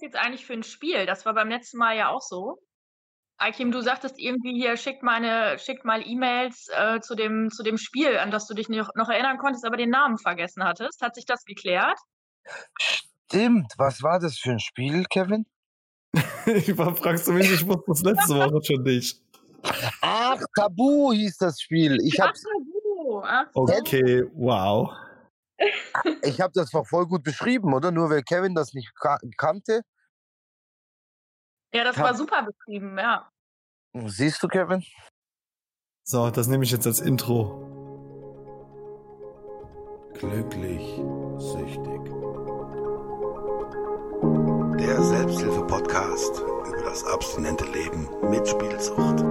das jetzt eigentlich für ein Spiel? Das war beim letzten Mal ja auch so. Aikim, du sagtest irgendwie hier, schickt meine, schickt mal E-Mails äh, zu, dem, zu dem Spiel, an das du dich noch, noch erinnern konntest, aber den Namen vergessen hattest. Hat sich das geklärt? Stimmt. Was war das für ein Spiel, Kevin? ich war, fragst du mich, ich wusste das letzte Woche schon nicht. Ach, Tabu hieß das Spiel. Ich Ach, Tabu. Ach. Okay, wow. Ich hab das doch voll gut beschrieben, oder? Nur weil Kevin das nicht ka kannte. Ja, das war super beschrieben, ja. Siehst du, Kevin? So, das nehme ich jetzt als Intro. Glücklich süchtig. Der Selbsthilfe-Podcast über das abstinente Leben mit Spielsucht.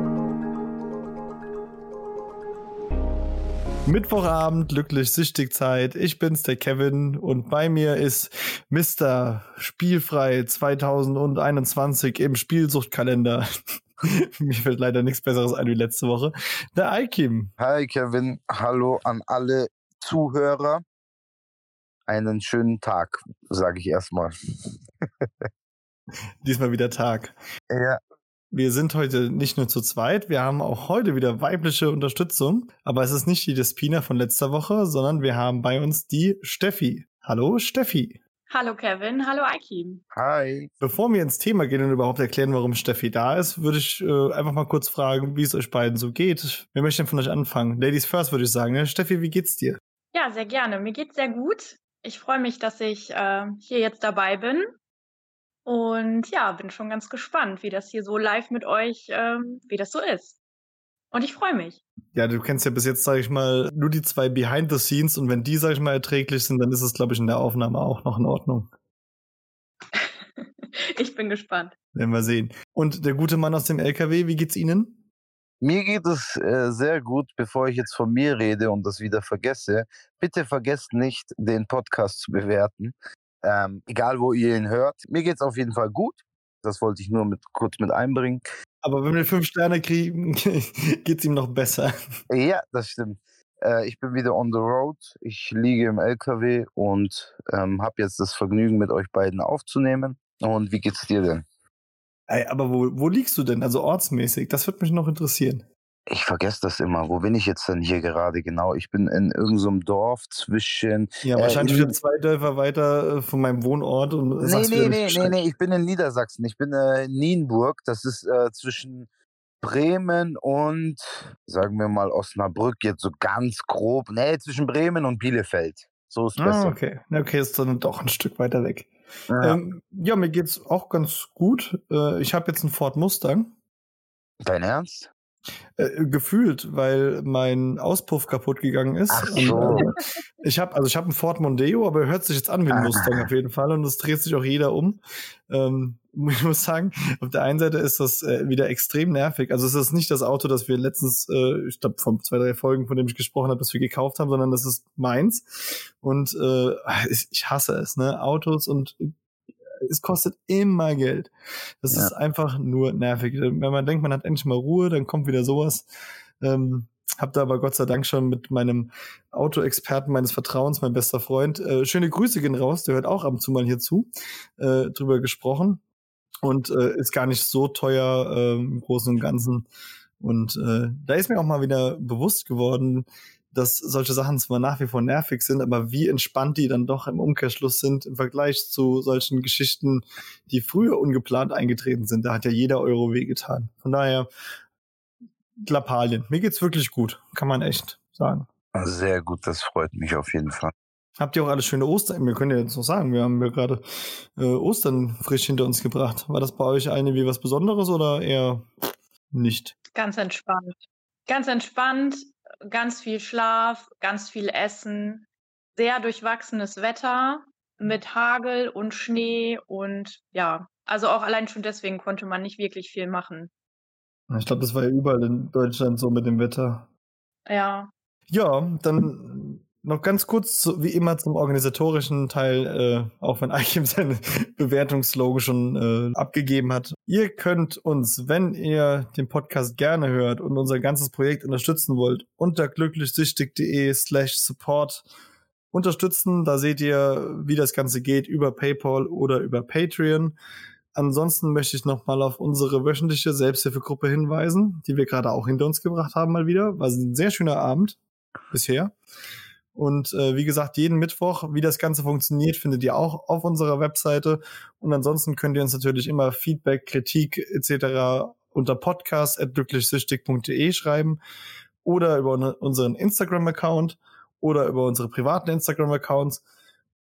Mittwochabend, glücklich süchtig Zeit. Ich bin's, der Kevin, und bei mir ist Mr. Spielfrei 2021 im Spielsuchtkalender. Mir fällt leider nichts Besseres ein wie letzte Woche. Der Aikim. Hi, Kevin. Hallo an alle Zuhörer. Einen schönen Tag, sage ich erstmal. Diesmal wieder Tag. Ja, Wir sind heute nicht nur zu zweit, wir haben auch heute wieder weibliche Unterstützung. Aber es ist nicht die Despina von letzter Woche, sondern wir haben bei uns die Steffi. Hallo Steffi. Hallo Kevin, hallo Aikim. hi. Bevor wir ins Thema gehen und überhaupt erklären, warum Steffi da ist, würde ich äh, einfach mal kurz fragen, wie es euch beiden so geht. Wer möchte denn von euch anfangen? Ladies first, würde ich sagen. Ne? Steffi, wie geht's dir? Ja, sehr gerne. Mir geht's sehr gut. Ich freue mich, dass ich äh, hier jetzt dabei bin. Und ja, bin schon ganz gespannt, wie das hier so live mit euch, ähm, wie das so ist. Und ich freue mich. Ja, du kennst ja bis jetzt, sage ich mal, nur die zwei Behind the Scenes und wenn die, sage ich mal, erträglich sind, dann ist es, glaube ich, in der Aufnahme auch noch in Ordnung. ich bin gespannt. Werden wir sehen. Und der gute Mann aus dem LKW, wie geht's Ihnen? Mir geht es äh, sehr gut, bevor ich jetzt von mir rede und das wieder vergesse. Bitte vergesst nicht, den Podcast zu bewerten. Ähm, egal, wo ihr ihn hört. Mir geht es auf jeden Fall gut. Das wollte ich nur mit, kurz mit einbringen. Aber wenn wir fünf Sterne kriegen, geht's ihm noch besser. Ja, das stimmt. Äh, ich bin wieder on the road. Ich liege im LKW und ähm, habe jetzt das Vergnügen, mit euch beiden aufzunehmen. Und wie geht's dir denn? Ey, aber wo, wo liegst du denn? Also ortsmäßig, das würde mich noch interessieren. Ich vergesse das immer. Wo bin ich jetzt denn hier gerade genau? Ich bin in irgendeinem Dorf zwischen. Ja, Äh, wahrscheinlich in- wieder zwei Dörfer weiter äh, von meinem Wohnort. Und Nee, nee, nee, nee, nee, ich bin in Niedersachsen. Ich bin äh, in Nienburg. Das ist äh, zwischen Bremen und, sagen wir mal, Osnabrück, jetzt so ganz grob. Nee, zwischen Bremen und Bielefeld. So ist Ah, besser. okay. Okay, ist dann doch ein Stück weiter weg. Ja. Ähm, ja, mir geht's auch ganz gut. Äh, ich habe jetzt einen Ford Mustang. Dein Ernst? Äh, gefühlt, weil mein Auspuff kaputt gegangen ist. Ach Und, so. äh, ich habe also ich habe einen Ford Mondeo, aber er hört sich jetzt an wie ein Ah. Mustang auf jeden Fall und es dreht sich auch jeder um. Ähm, ich muss sagen, auf der einen Seite ist das äh, wieder extrem nervig. Also es ist nicht das Auto, das wir letztens, äh, ich glaube, von zwei, drei Folgen, von dem ich gesprochen habe, das wir gekauft haben, sondern das ist meins. Und äh, ich ich hasse es, ne? Autos und es kostet immer Geld. Das Ja. ist einfach nur nervig. Wenn man denkt, man hat endlich mal Ruhe, dann kommt wieder sowas. Ähm, hab da aber Gott sei Dank schon mit meinem Autoexperten meines Vertrauens, mein bester Freund, äh, schöne Grüße gehen raus, der hört auch ab und zu mal hier zu, äh, drüber gesprochen und äh, ist gar nicht so teuer äh, im Großen und Ganzen. Und äh, da ist mir auch mal wieder bewusst geworden, dass solche Sachen zwar nach wie vor nervig sind, aber wie entspannt die dann doch im Umkehrschluss sind im Vergleich zu solchen Geschichten, die früher ungeplant eingetreten sind. Da hat ja jeder Euro wehgetan. Von daher, Lappalien. Mir geht's wirklich gut, kann man echt sagen. Sehr gut, das freut mich auf jeden Fall. Habt ihr auch alle schöne Ostern? Wir können ja jetzt noch sagen, wir haben ja gerade äh, Ostern frisch hinter uns gebracht. War das bei euch eine wie was Besonderes oder eher nicht? Ganz entspannt. Ganz entspannt, ganz viel Schlaf, ganz viel Essen, sehr durchwachsenes Wetter mit Hagel und Schnee und ja, also auch allein schon deswegen konnte man nicht wirklich viel machen. Ich glaube, das war ja überall in Deutschland so mit dem Wetter. Ja, Ja, dann noch ganz kurz, wie immer, zum organisatorischen Teil, äh, auch wenn Eichim seine Bewertungslogo schon äh, abgegeben hat. Ihr könnt uns, wenn ihr den Podcast gerne hört und unser ganzes Projekt unterstützen wollt, unter glücklichsüchtig.de slash support unterstützen. Da seht ihr, wie das Ganze geht über PayPal oder über Patreon. Ansonsten möchte ich nochmal auf unsere wöchentliche Selbsthilfegruppe hinweisen, die wir gerade auch hinter uns gebracht haben mal wieder. War ein sehr schöner Abend bisher. Und äh, wie gesagt, jeden Mittwoch, wie das Ganze funktioniert, findet ihr auch auf unserer Webseite. Und ansonsten könnt ihr uns natürlich immer Feedback, Kritik etc. unter podcast.glücklichsüchtig.de schreiben oder über unseren Instagram-Account oder über unsere privaten Instagram-Accounts.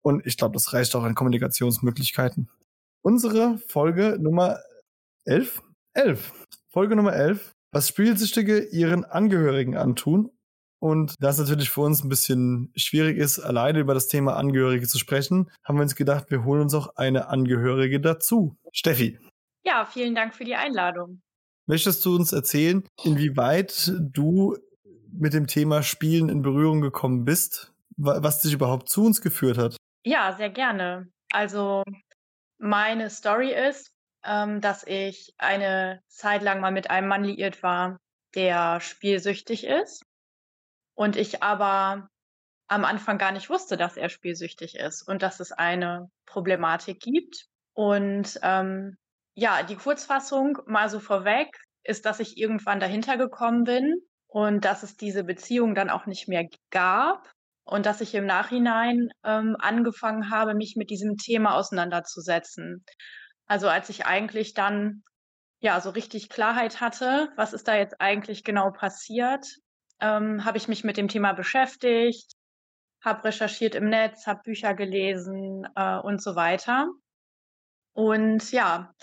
Und ich glaube, das reicht auch an Kommunikationsmöglichkeiten. Unsere Folge Nummer 11? 11. Folge Nummer 11. Was Spielsüchtige ihren Angehörigen antun und da es natürlich für uns ein bisschen schwierig ist, alleine über das Thema Angehörige zu sprechen, haben wir uns gedacht, wir holen uns auch eine Angehörige dazu. Steffi. Ja, vielen Dank für die Einladung. Möchtest du uns erzählen, inwieweit du mit dem Thema Spielen in Berührung gekommen bist, was dich überhaupt zu uns geführt hat? Ja, sehr gerne. Also meine Story ist, ähm, dass ich eine Zeit lang mal mit einem Mann liiert war, der spielsüchtig ist und ich aber am Anfang gar nicht wusste, dass er spielsüchtig ist und dass es eine Problematik gibt. Und ähm, ja, die Kurzfassung mal so vorweg ist, dass ich irgendwann dahinter gekommen bin und dass es diese Beziehung dann auch nicht mehr gab und dass ich im Nachhinein ähm, angefangen habe, mich mit diesem Thema auseinanderzusetzen. Also als ich eigentlich dann ja so richtig Klarheit hatte, was ist da jetzt eigentlich genau passiert, ähm, habe ich mich mit dem Thema beschäftigt, habe recherchiert im Netz, habe Bücher gelesen äh, und so weiter. Und ja,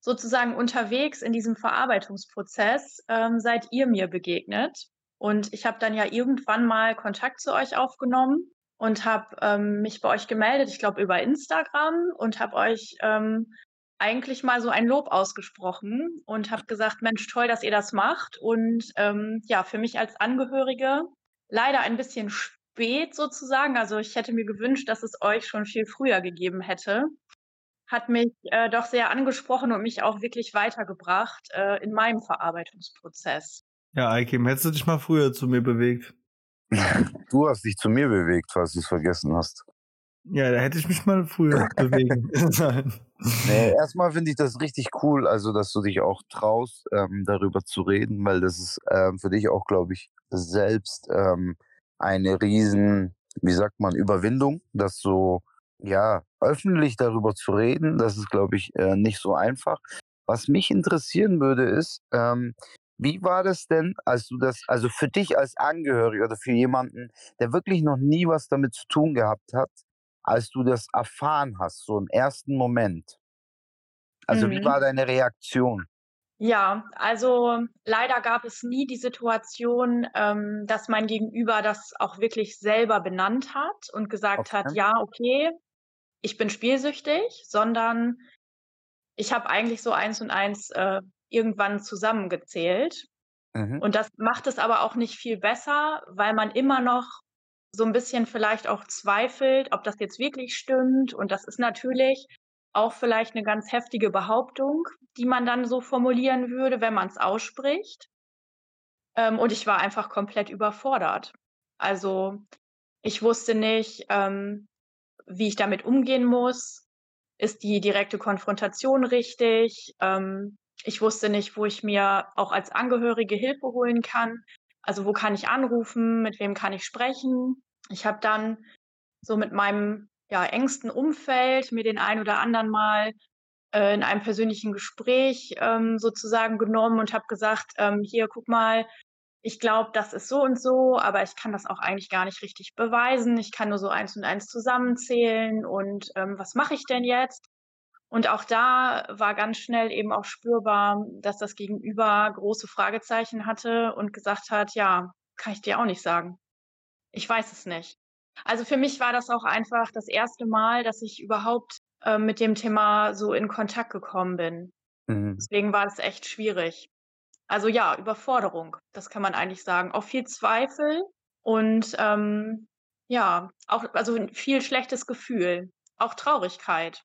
sozusagen unterwegs in diesem Verarbeitungsprozess ähm, seid ihr mir begegnet. Und ich habe dann ja irgendwann mal Kontakt zu euch aufgenommen und habe ähm, mich bei euch gemeldet, ich glaube über Instagram und habe euch ähm, eigentlich mal so ein Lob ausgesprochen und habe gesagt, Mensch, toll, dass ihr das macht. Und ähm, ja, für mich als Angehörige leider ein bisschen spät sozusagen. Also ich hätte mir gewünscht, dass es euch schon viel früher gegeben hätte. Hat mich äh, doch sehr angesprochen und mich auch wirklich weitergebracht äh, in meinem Verarbeitungsprozess. Ja, Eikim, hättest du dich mal früher zu mir bewegt? Du hast dich zu mir bewegt, falls du es vergessen hast. Ja, da hätte ich mich mal früher bewegen sollen. Nee, erstmal finde ich das richtig cool, also dass du dich auch traust, ähm, darüber zu reden, weil das ist ähm, für dich auch, glaube ich, selbst ähm, eine riesen, wie sagt man, Überwindung, das so, ja, öffentlich darüber zu reden. Das ist, glaube ich, äh, nicht so einfach. Was mich interessieren würde, ist, ähm, wie war das denn, als du das, also für dich als Angehöriger oder für jemanden, der wirklich noch nie was damit zu tun gehabt hat, als du das erfahren hast, so im ersten Moment? Also mhm. wie war deine Reaktion? Ja, also leider gab es nie die Situation, ähm, dass mein Gegenüber das auch wirklich selber benannt hat und gesagt okay. hat, ja, okay, ich bin spielsüchtig, sondern ich habe eigentlich so eins und eins äh, irgendwann zusammengezählt. Mhm. Und das macht es aber auch nicht viel besser, weil man immer noch so ein bisschen vielleicht auch zweifelt, ob das jetzt wirklich stimmt. Und das ist natürlich auch vielleicht eine ganz heftige Behauptung, die man dann so formulieren würde, wenn man es ausspricht. Ähm, und ich war einfach komplett überfordert. Also ich wusste nicht, ähm, wie ich damit umgehen muss. Ist die direkte Konfrontation richtig? Ähm, ich wusste nicht, wo ich mir auch als Angehörige Hilfe holen kann. Also wo kann ich anrufen, mit wem kann ich sprechen? Ich habe dann so mit meinem ja, engsten Umfeld mir den ein oder anderen mal äh, in einem persönlichen Gespräch ähm, sozusagen genommen und habe gesagt, ähm, hier, guck mal, ich glaube, das ist so und so, aber ich kann das auch eigentlich gar nicht richtig beweisen. Ich kann nur so eins und eins zusammenzählen und ähm, was mache ich denn jetzt? Und auch da war ganz schnell eben auch spürbar, dass das Gegenüber große Fragezeichen hatte und gesagt hat, ja, kann ich dir auch nicht sagen. Ich weiß es nicht. Also für mich war das auch einfach das erste Mal, dass ich überhaupt äh, mit dem Thema so in Kontakt gekommen bin. Mhm. Deswegen war es echt schwierig. Also ja, Überforderung, das kann man eigentlich sagen. Auch viel Zweifel und ähm, ja, auch also viel schlechtes Gefühl, auch Traurigkeit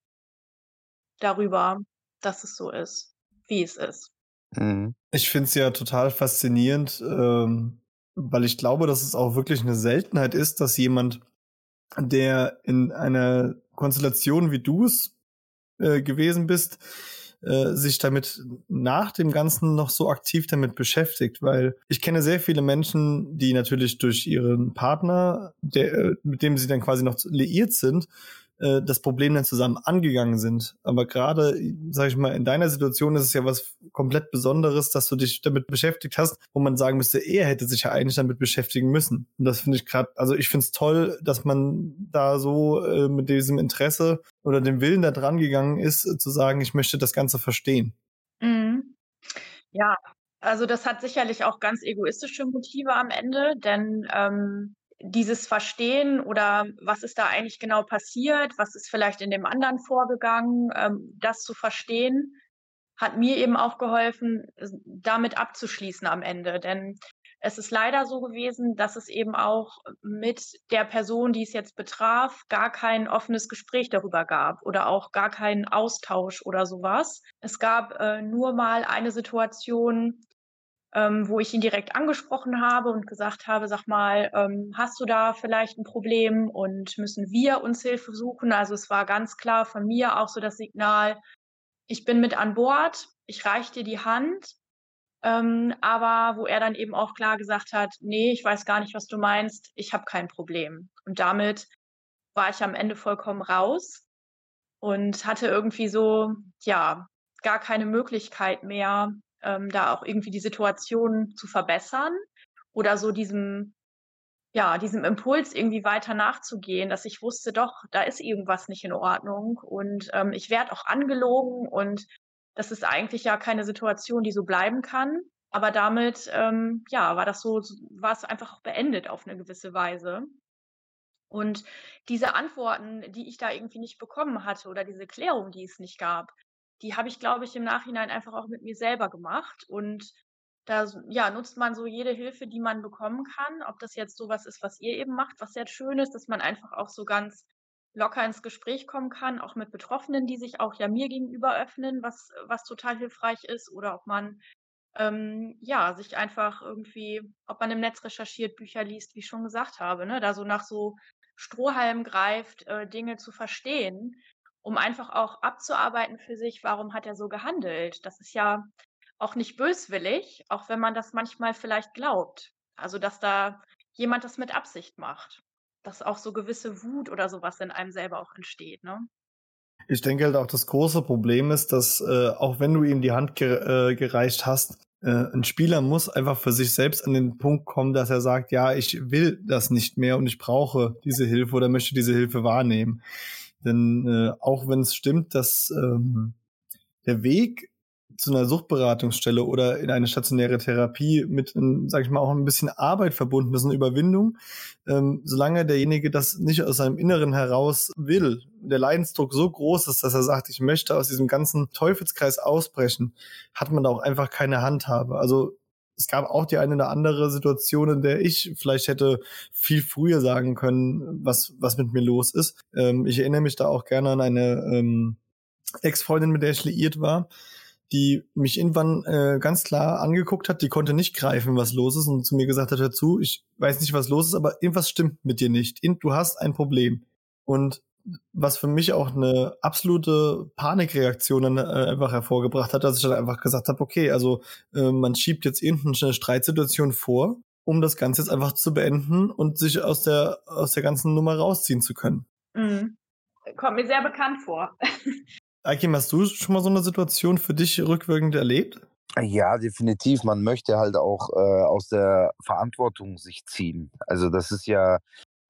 darüber, dass es so ist, wie es ist. Mhm. Ich finde es ja total faszinierend, ähm, weil ich glaube, dass es auch wirklich eine Seltenheit ist, dass jemand der in einer Konstellation wie du es äh, gewesen bist, äh, sich damit nach dem Ganzen noch so aktiv damit beschäftigt, weil ich kenne sehr viele Menschen, die natürlich durch ihren Partner, der, äh, mit dem sie dann quasi noch liiert sind, äh, das Problem dann zusammen angegangen sind. Aber gerade, sag ich mal, in deiner Situation ist es ja was komplett Besonderes, dass du dich damit beschäftigt hast, wo man sagen müsste, er hätte sich ja eigentlich damit beschäftigen müssen. Und das finde ich gerade, also ich finde es toll, dass man da so äh, mit diesem Interesse oder dem Willen da dran gegangen ist, äh, zu sagen, ich möchte das Ganze verstehen. Mhm. Ja, also das hat sicherlich auch ganz egoistische Motive am Ende, denn ähm, dieses Verstehen oder was ist da eigentlich genau passiert, was ist vielleicht in dem anderen vorgegangen, ähm, das zu verstehen, hat mir eben auch geholfen, damit abzuschließen am Ende. Denn es ist leider so gewesen, dass es eben auch mit der Person, die es jetzt betraf, gar kein offenes Gespräch darüber gab oder auch gar keinen Austausch oder sowas. Es gab äh, nur mal eine Situation, ähm, wo ich ihn direkt angesprochen habe und gesagt habe, sag mal, ähm, hast du da vielleicht ein Problem und müssen wir uns Hilfe suchen? Also es war ganz klar von mir auch so das Signal, ich bin mit an Bord, ich reiche dir die Hand, ähm, aber wo er dann eben auch klar gesagt hat, nee, ich weiß gar nicht, was du meinst, ich habe kein Problem. Und damit war ich am Ende vollkommen raus und hatte irgendwie so, ja, gar keine Möglichkeit mehr, ähm, da auch irgendwie die Situation zu verbessern oder so diesem, ja, diesem Impuls irgendwie weiter nachzugehen, dass ich wusste, doch, da ist irgendwas nicht in Ordnung und ähm, ich werde auch angelogen und das ist eigentlich ja keine Situation, die so bleiben kann. Aber damit, ähm, ja, war das so, war es einfach beendet auf eine gewisse Weise. Und diese Antworten, die ich da irgendwie nicht bekommen hatte oder diese Klärung, die es nicht gab, die habe ich, glaube ich, im Nachhinein einfach auch mit mir selber gemacht. Und da ja, nutzt man so jede Hilfe, die man bekommen kann. Ob das jetzt sowas ist, was ihr eben macht, was sehr schön ist, dass man einfach auch so ganz locker ins Gespräch kommen kann, auch mit Betroffenen, die sich auch ja mir gegenüber öffnen, was, was total hilfreich ist. Oder ob man ähm, ja, sich einfach irgendwie, ob man im Netz recherchiert, Bücher liest, wie ich schon gesagt habe, ne, da so nach so Strohhalm greift, äh, Dinge zu verstehen um einfach auch abzuarbeiten für sich, warum hat er so gehandelt? Das ist ja auch nicht böswillig, auch wenn man das manchmal vielleicht glaubt. Also, dass da jemand das mit Absicht macht. Dass auch so gewisse Wut oder sowas in einem selber auch entsteht, ne? Ich denke halt auch, das große Problem ist, dass äh, auch wenn du ihm die Hand ge äh, gereicht hast, äh, ein Spieler muss einfach für sich selbst an den Punkt kommen, dass er sagt, ja, ich will das nicht mehr und ich brauche diese Hilfe oder möchte diese Hilfe wahrnehmen. Denn äh, auch wenn es stimmt, dass ähm, der Weg zu einer Suchtberatungsstelle oder in eine stationäre Therapie mit, sag ich mal, auch ein bisschen Arbeit verbunden ist, eine Überwindung, ähm, solange derjenige das nicht aus seinem Inneren heraus will, der Leidensdruck so groß ist, dass er sagt, ich möchte aus diesem ganzen Teufelskreis ausbrechen, hat man da auch einfach keine Handhabe. Also es gab auch die eine oder andere Situation, in der ich vielleicht hätte viel früher sagen können, was, was mit mir los ist. Ähm, ich erinnere mich da auch gerne an eine ähm, Ex-Freundin, mit der ich liiert war, die mich irgendwann äh, ganz klar angeguckt hat, die konnte nicht greifen, was los ist und zu mir gesagt hat, hör zu, ich weiß nicht, was los ist, aber irgendwas stimmt mit dir nicht. Du hast ein Problem. Und was für mich auch eine absolute Panikreaktion dann äh, einfach hervorgebracht hat, dass ich dann einfach gesagt habe, okay, also äh, man schiebt jetzt irgendeine Streitsituation vor, um das Ganze jetzt einfach zu beenden und sich aus der aus der ganzen Nummer rausziehen zu können. Mhm. Kommt mir sehr bekannt vor. Akim, hast du schon mal so eine Situation für dich rückwirkend erlebt? Ja, definitiv. Man möchte halt auch äh, aus der Verantwortung sich ziehen. Also das ist ja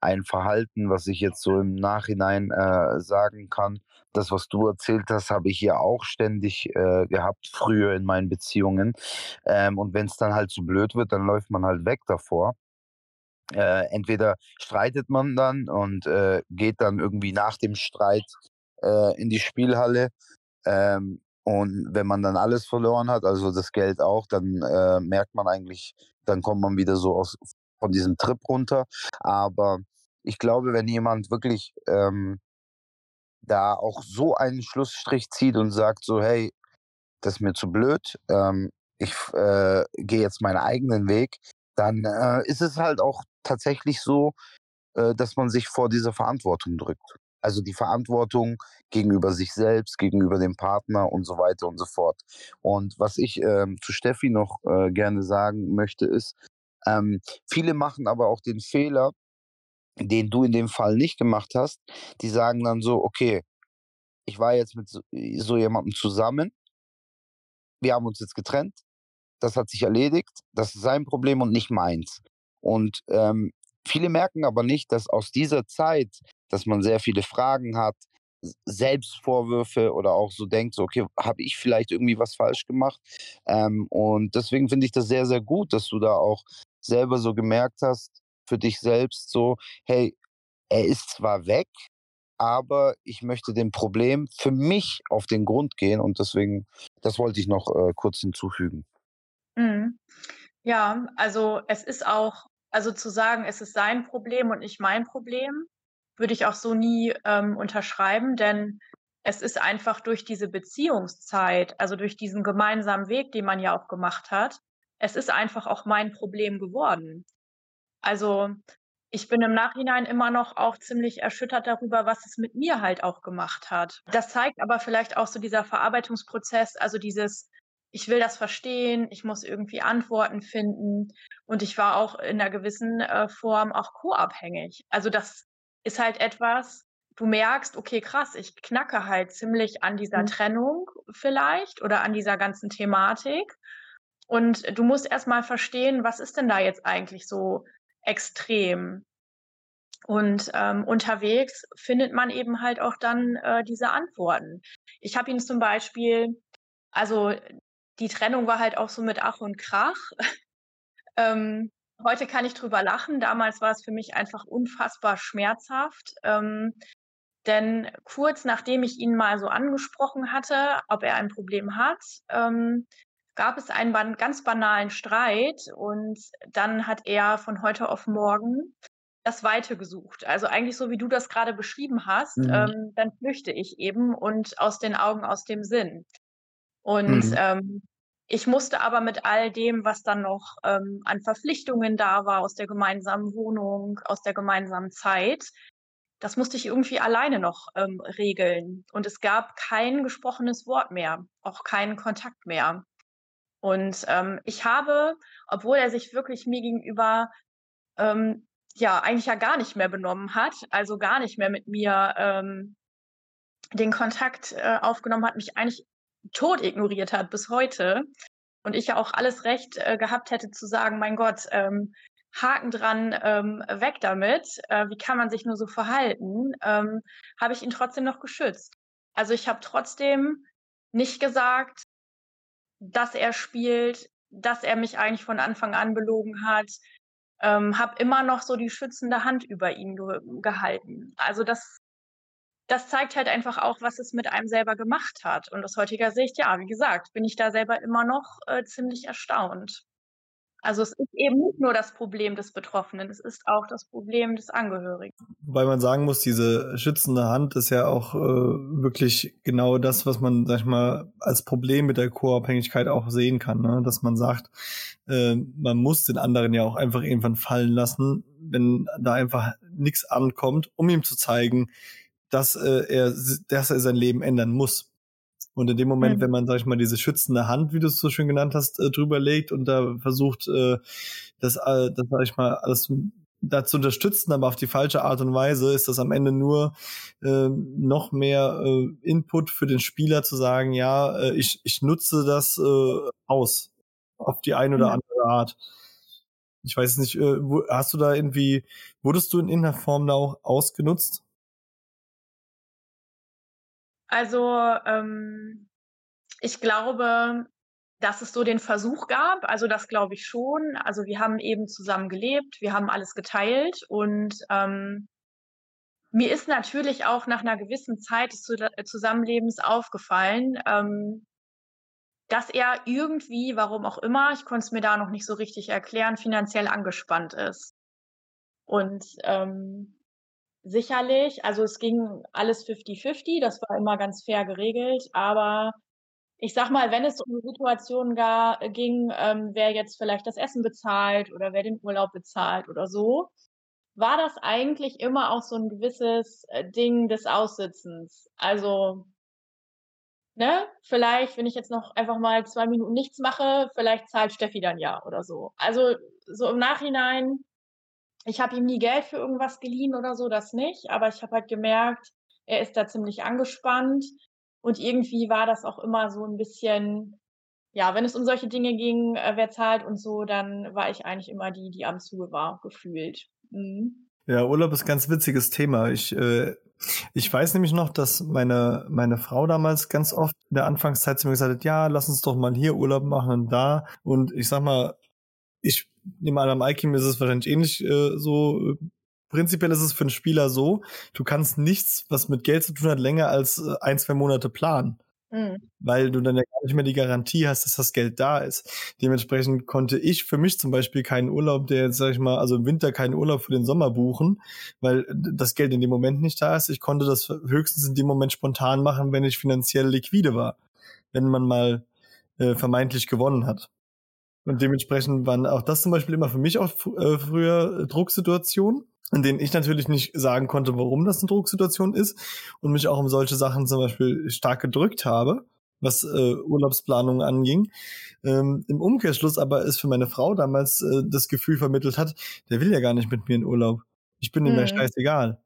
ein Verhalten, was ich jetzt so im Nachhinein äh, sagen kann. Das, was du erzählt hast, habe ich ja auch ständig äh, gehabt, früher in meinen Beziehungen. Ähm, und wenn es dann halt zu blöd wird, dann läuft man halt weg davor. Äh, entweder streitet man dann und äh, geht dann irgendwie nach dem Streit äh, in die Spielhalle. Ähm, und wenn man dann alles verloren hat, also das Geld auch, dann äh, merkt man eigentlich, dann kommt man wieder so aus, von diesem Trip runter. Aber ich glaube, wenn jemand wirklich ähm, da auch so einen Schlussstrich zieht und sagt so, hey, das ist mir zu blöd, ähm, ich äh, gehe jetzt meinen eigenen Weg, dann äh, ist es halt auch tatsächlich so, äh, dass man sich vor dieser Verantwortung drückt. Also die Verantwortung gegenüber sich selbst, gegenüber dem Partner und so weiter und so fort. Und was ich ähm, zu Steffi noch äh, gerne sagen möchte, ist, ähm, viele machen aber auch den Fehler, den du in dem Fall nicht gemacht hast. Die sagen dann so, okay, ich war jetzt mit so, so jemandem zusammen, wir haben uns jetzt getrennt, das hat sich erledigt, das ist sein Problem und nicht meins. Und ähm, viele merken aber nicht, dass aus dieser Zeit, dass man sehr viele Fragen hat, Selbstvorwürfe oder auch so denkt, so, okay, habe ich vielleicht irgendwie was falsch gemacht? Ähm, und deswegen finde ich das sehr, sehr gut, dass du da auch selber so gemerkt hast, für dich selbst so, hey, er ist zwar weg, aber ich möchte dem Problem für mich auf den Grund gehen und deswegen, das wollte ich noch äh, kurz hinzufügen. Mhm. Ja, also es ist auch, also zu sagen, es ist sein Problem und nicht mein Problem, würde ich auch so nie ähm, unterschreiben, denn es ist einfach durch diese Beziehungszeit, also durch diesen gemeinsamen Weg, den man ja auch gemacht hat, es ist einfach auch mein Problem geworden. Also ich bin im Nachhinein immer noch auch ziemlich erschüttert darüber, was es mit mir halt auch gemacht hat. Das zeigt aber vielleicht auch so dieser Verarbeitungsprozess, also dieses, ich will das verstehen, ich muss irgendwie Antworten finden und ich war auch in einer gewissen äh, Form auch co-abhängig. Also das ist halt etwas, du merkst, okay, krass, ich knacke halt ziemlich an dieser mhm. Trennung vielleicht oder an dieser ganzen Thematik. Und du musst erstmal verstehen, was ist denn da jetzt eigentlich so extrem? Und ähm, unterwegs findet man eben halt auch dann äh, diese Antworten. Ich habe ihn zum Beispiel, also die Trennung war halt auch so mit Ach und Krach. ähm, Heute kann ich drüber lachen. Damals war es für mich einfach unfassbar schmerzhaft. Ähm, denn kurz nachdem ich ihn mal so angesprochen hatte, ob er ein Problem hat, ähm, gab es einen ban ganz banalen Streit und dann hat er von heute auf morgen das Weite gesucht. Also eigentlich so, wie du das gerade beschrieben hast, mhm. ähm, dann flüchte ich eben und aus den Augen, aus dem Sinn. Und mhm. ähm, ich musste aber mit all dem, was dann noch ähm, an Verpflichtungen da war aus der gemeinsamen Wohnung, aus der gemeinsamen Zeit, das musste ich irgendwie alleine noch ähm, regeln. Und es gab kein gesprochenes Wort mehr, auch keinen Kontakt mehr. Und ähm, ich habe, obwohl er sich wirklich mir gegenüber ähm, ja eigentlich ja gar nicht mehr benommen hat, also gar nicht mehr mit mir ähm, den Kontakt äh, aufgenommen hat, mich eigentlich tot ignoriert hat bis heute und ich ja auch alles Recht äh, gehabt hätte zu sagen, mein Gott, ähm, Haken dran, ähm, weg damit, äh, wie kann man sich nur so verhalten, ähm, habe ich ihn trotzdem noch geschützt. Also ich habe trotzdem nicht gesagt, dass er spielt, dass er mich eigentlich von Anfang an belogen hat, ähm, habe immer noch so die schützende Hand über ihn ge gehalten. Also das das zeigt halt einfach auch, was es mit einem selber gemacht hat. Und aus heutiger Sicht, ja, wie gesagt, bin ich da selber immer noch äh, ziemlich erstaunt. Also es ist eben nicht nur das Problem des Betroffenen, es ist auch das Problem des Angehörigen. Wobei man sagen muss, diese schützende Hand ist ja auch äh, wirklich genau das, was man, sag ich mal, als Problem mit der Co-Abhängigkeit auch sehen kann. Ne? Dass man sagt, äh, man muss den anderen ja auch einfach irgendwann fallen lassen, wenn da einfach nichts ankommt, um ihm zu zeigen, dass äh, er, dass er sein Leben ändern muss. Und in dem Moment, mhm. wenn man, sag ich mal, diese schützende Hand, wie du es so schön genannt hast, äh, drüber legt und da versucht, äh, das, äh, das sag ich mal, alles da zu unterstützen, aber auf die falsche Art und Weise, ist das am Ende nur äh, noch mehr äh, Input für den Spieler zu sagen, ja, äh, ich, ich nutze das äh, aus auf die eine oder andere Art. Ich weiß nicht, äh, wo, hast du da irgendwie, wurdest du in irgendeiner Form da auch ausgenutzt? Also ähm, ich glaube, dass es so den Versuch gab, also das glaube ich schon. Also wir haben eben zusammen gelebt, wir haben alles geteilt und ähm, mir ist natürlich auch nach einer gewissen Zeit des Zusammenlebens aufgefallen, ähm, dass er irgendwie, warum auch immer, ich konnte es mir da noch nicht so richtig erklären, finanziell angespannt ist. Und ähm, sicherlich. Also es ging alles 50-50, das war immer ganz fair geregelt, aber ich sag mal, wenn es um Situationen gar, ging, ähm, wer jetzt vielleicht das Essen bezahlt oder wer den Urlaub bezahlt oder so, war das eigentlich immer auch so ein gewisses äh, Ding des Aussitzens. Also, ne, vielleicht, wenn ich jetzt noch einfach mal zwei Minuten nichts mache, vielleicht zahlt Steffi dann ja oder so. Also so im Nachhinein, ich habe ihm nie Geld für irgendwas geliehen oder so, das nicht, aber ich habe halt gemerkt, er ist da ziemlich angespannt und irgendwie war das auch immer so ein bisschen, ja, wenn es um solche Dinge ging, äh, wer zahlt und so, dann war ich eigentlich immer die, die am Zuge war, gefühlt. Mhm. Ja, Urlaub ist ganz witziges Thema. Ich, äh, ich weiß nämlich noch, dass meine, meine Frau damals ganz oft in der Anfangszeit zu mir gesagt hat, ja, lass uns doch mal hier Urlaub machen und da. Und ich sag mal, ich nehme an, am Alchemy ist es wahrscheinlich ähnlich äh, so. Prinzipiell ist es für einen Spieler so, du kannst nichts, was mit Geld zu tun hat, länger als äh, ein, zwei Monate planen. Mhm. Weil du dann ja gar nicht mehr die Garantie hast, dass das Geld da ist. Dementsprechend konnte ich für mich zum Beispiel keinen Urlaub, der jetzt, sag ich mal, also im Winter keinen Urlaub für den Sommer buchen, weil das Geld in dem Moment nicht da ist. Ich konnte das höchstens in dem Moment spontan machen, wenn ich finanziell liquide war. Wenn man mal äh, vermeintlich gewonnen hat. Und dementsprechend waren auch das zum Beispiel immer für mich auch äh, früher Drucksituationen, in denen ich natürlich nicht sagen konnte, warum das eine Drucksituation ist und mich auch um solche Sachen zum Beispiel stark gedrückt habe, was äh, Urlaubsplanung anging. Ähm, Im Umkehrschluss aber ist für meine Frau damals äh, das Gefühl vermittelt hat, der will ja gar nicht mit mir in Urlaub. Ich bin ihm mhm. ja scheißegal.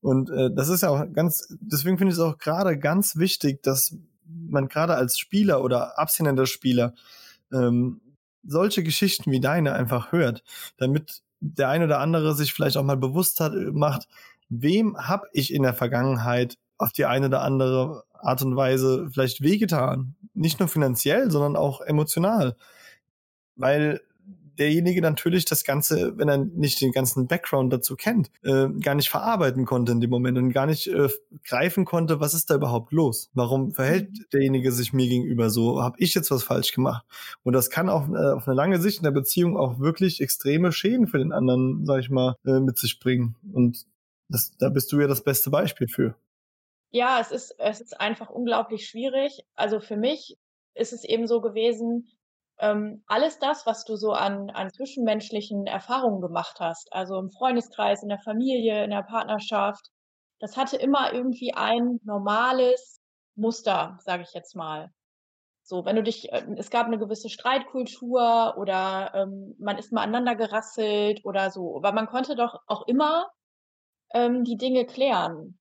Und äh, das ist ja auch ganz, deswegen finde ich es auch gerade ganz wichtig, dass man gerade als Spieler oder abstinenter Spieler ähm, solche Geschichten wie deine einfach hört, damit der ein oder andere sich vielleicht auch mal bewusst hat, macht, wem habe ich in der Vergangenheit auf die eine oder andere Art und Weise vielleicht wehgetan? Nicht nur finanziell, sondern auch emotional. Weil derjenige natürlich das Ganze, wenn er nicht den ganzen Background dazu kennt, äh, gar nicht verarbeiten konnte in dem Moment und gar nicht äh, greifen konnte, was ist da überhaupt los? Warum verhält mhm. derjenige sich mir gegenüber so? Habe ich jetzt was falsch gemacht? Und das kann auf, äh, auf eine lange Sicht in der Beziehung auch wirklich extreme Schäden für den anderen, sag ich mal, äh, mit sich bringen. Und das, da bist du ja das beste Beispiel für. Ja, es ist, es ist einfach unglaublich schwierig. Also für mich ist es eben so gewesen, ähm, alles das, was du so an, an zwischenmenschlichen Erfahrungen gemacht hast, also im Freundeskreis, in der Familie, in der Partnerschaft, das hatte immer irgendwie ein normales Muster, sage ich jetzt mal. So, wenn du dich, äh, es gab eine gewisse Streitkultur oder ähm, man ist mal aneinander gerasselt oder so, aber man konnte doch auch immer ähm, die Dinge klären.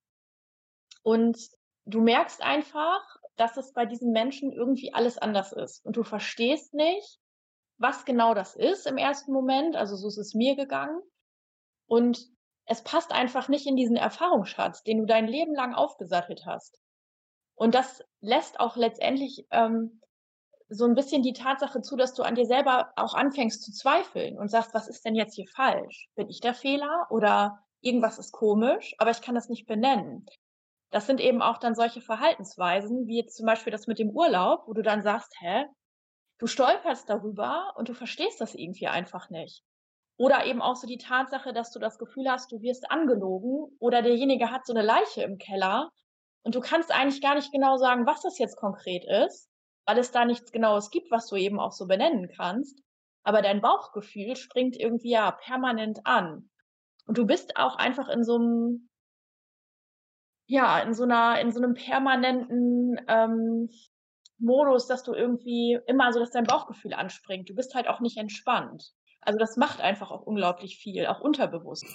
Und du merkst einfach, dass es bei diesen Menschen irgendwie alles anders ist. Und du verstehst nicht, was genau das ist im ersten Moment. Also so ist es mir gegangen. Und es passt einfach nicht in diesen Erfahrungsschatz, den du dein Leben lang aufgesattelt hast. Und das lässt auch letztendlich ähm, so ein bisschen die Tatsache zu, dass du an dir selber auch anfängst zu zweifeln und sagst, was ist denn jetzt hier falsch? Bin ich der Fehler oder irgendwas ist komisch, aber ich kann das nicht benennen das sind eben auch dann solche Verhaltensweisen, wie jetzt zum Beispiel das mit dem Urlaub, wo du dann sagst, hä, du stolperst darüber und du verstehst das irgendwie einfach nicht. Oder eben auch so die Tatsache, dass du das Gefühl hast, du wirst angelogen oder derjenige hat so eine Leiche im Keller und du kannst eigentlich gar nicht genau sagen, was das jetzt konkret ist, weil es da nichts Genaues gibt, was du eben auch so benennen kannst. Aber dein Bauchgefühl springt irgendwie ja permanent an. Und du bist auch einfach in so einem ja, in so einer, in so einem permanenten ähm, Modus, dass du irgendwie immer so, dass dein Bauchgefühl anspringt. Du bist halt auch nicht entspannt. Also das macht einfach auch unglaublich viel, auch unterbewusst.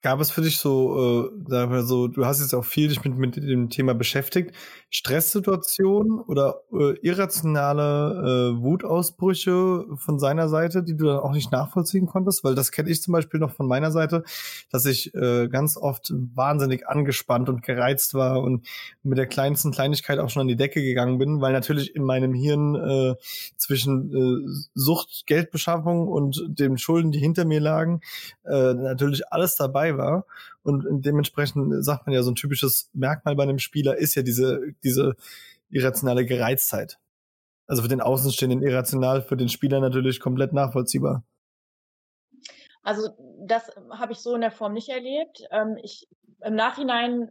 Gab es für dich so, äh, sagen wir so, du hast jetzt auch viel dich mit, mit dem Thema beschäftigt, Stresssituationen oder äh, irrationale äh, Wutausbrüche von seiner Seite, die du dann auch nicht nachvollziehen konntest? Weil das kenne ich zum Beispiel noch von meiner Seite, dass ich äh, ganz oft wahnsinnig angespannt und gereizt war und mit der kleinsten Kleinigkeit auch schon an die Decke gegangen bin, weil natürlich in meinem Hirn äh, zwischen äh, Sucht, Geldbeschaffung und den Schulden, die hinter mir lagen, äh, natürlich alles dabei dabei war. Und dementsprechend sagt man ja, so ein typisches Merkmal bei einem Spieler ist ja diese, diese irrationale Gereiztheit. Also für den Außenstehenden irrational, für den Spieler natürlich komplett nachvollziehbar. Also das habe ich so in der Form nicht erlebt. Ähm, ich, Im Nachhinein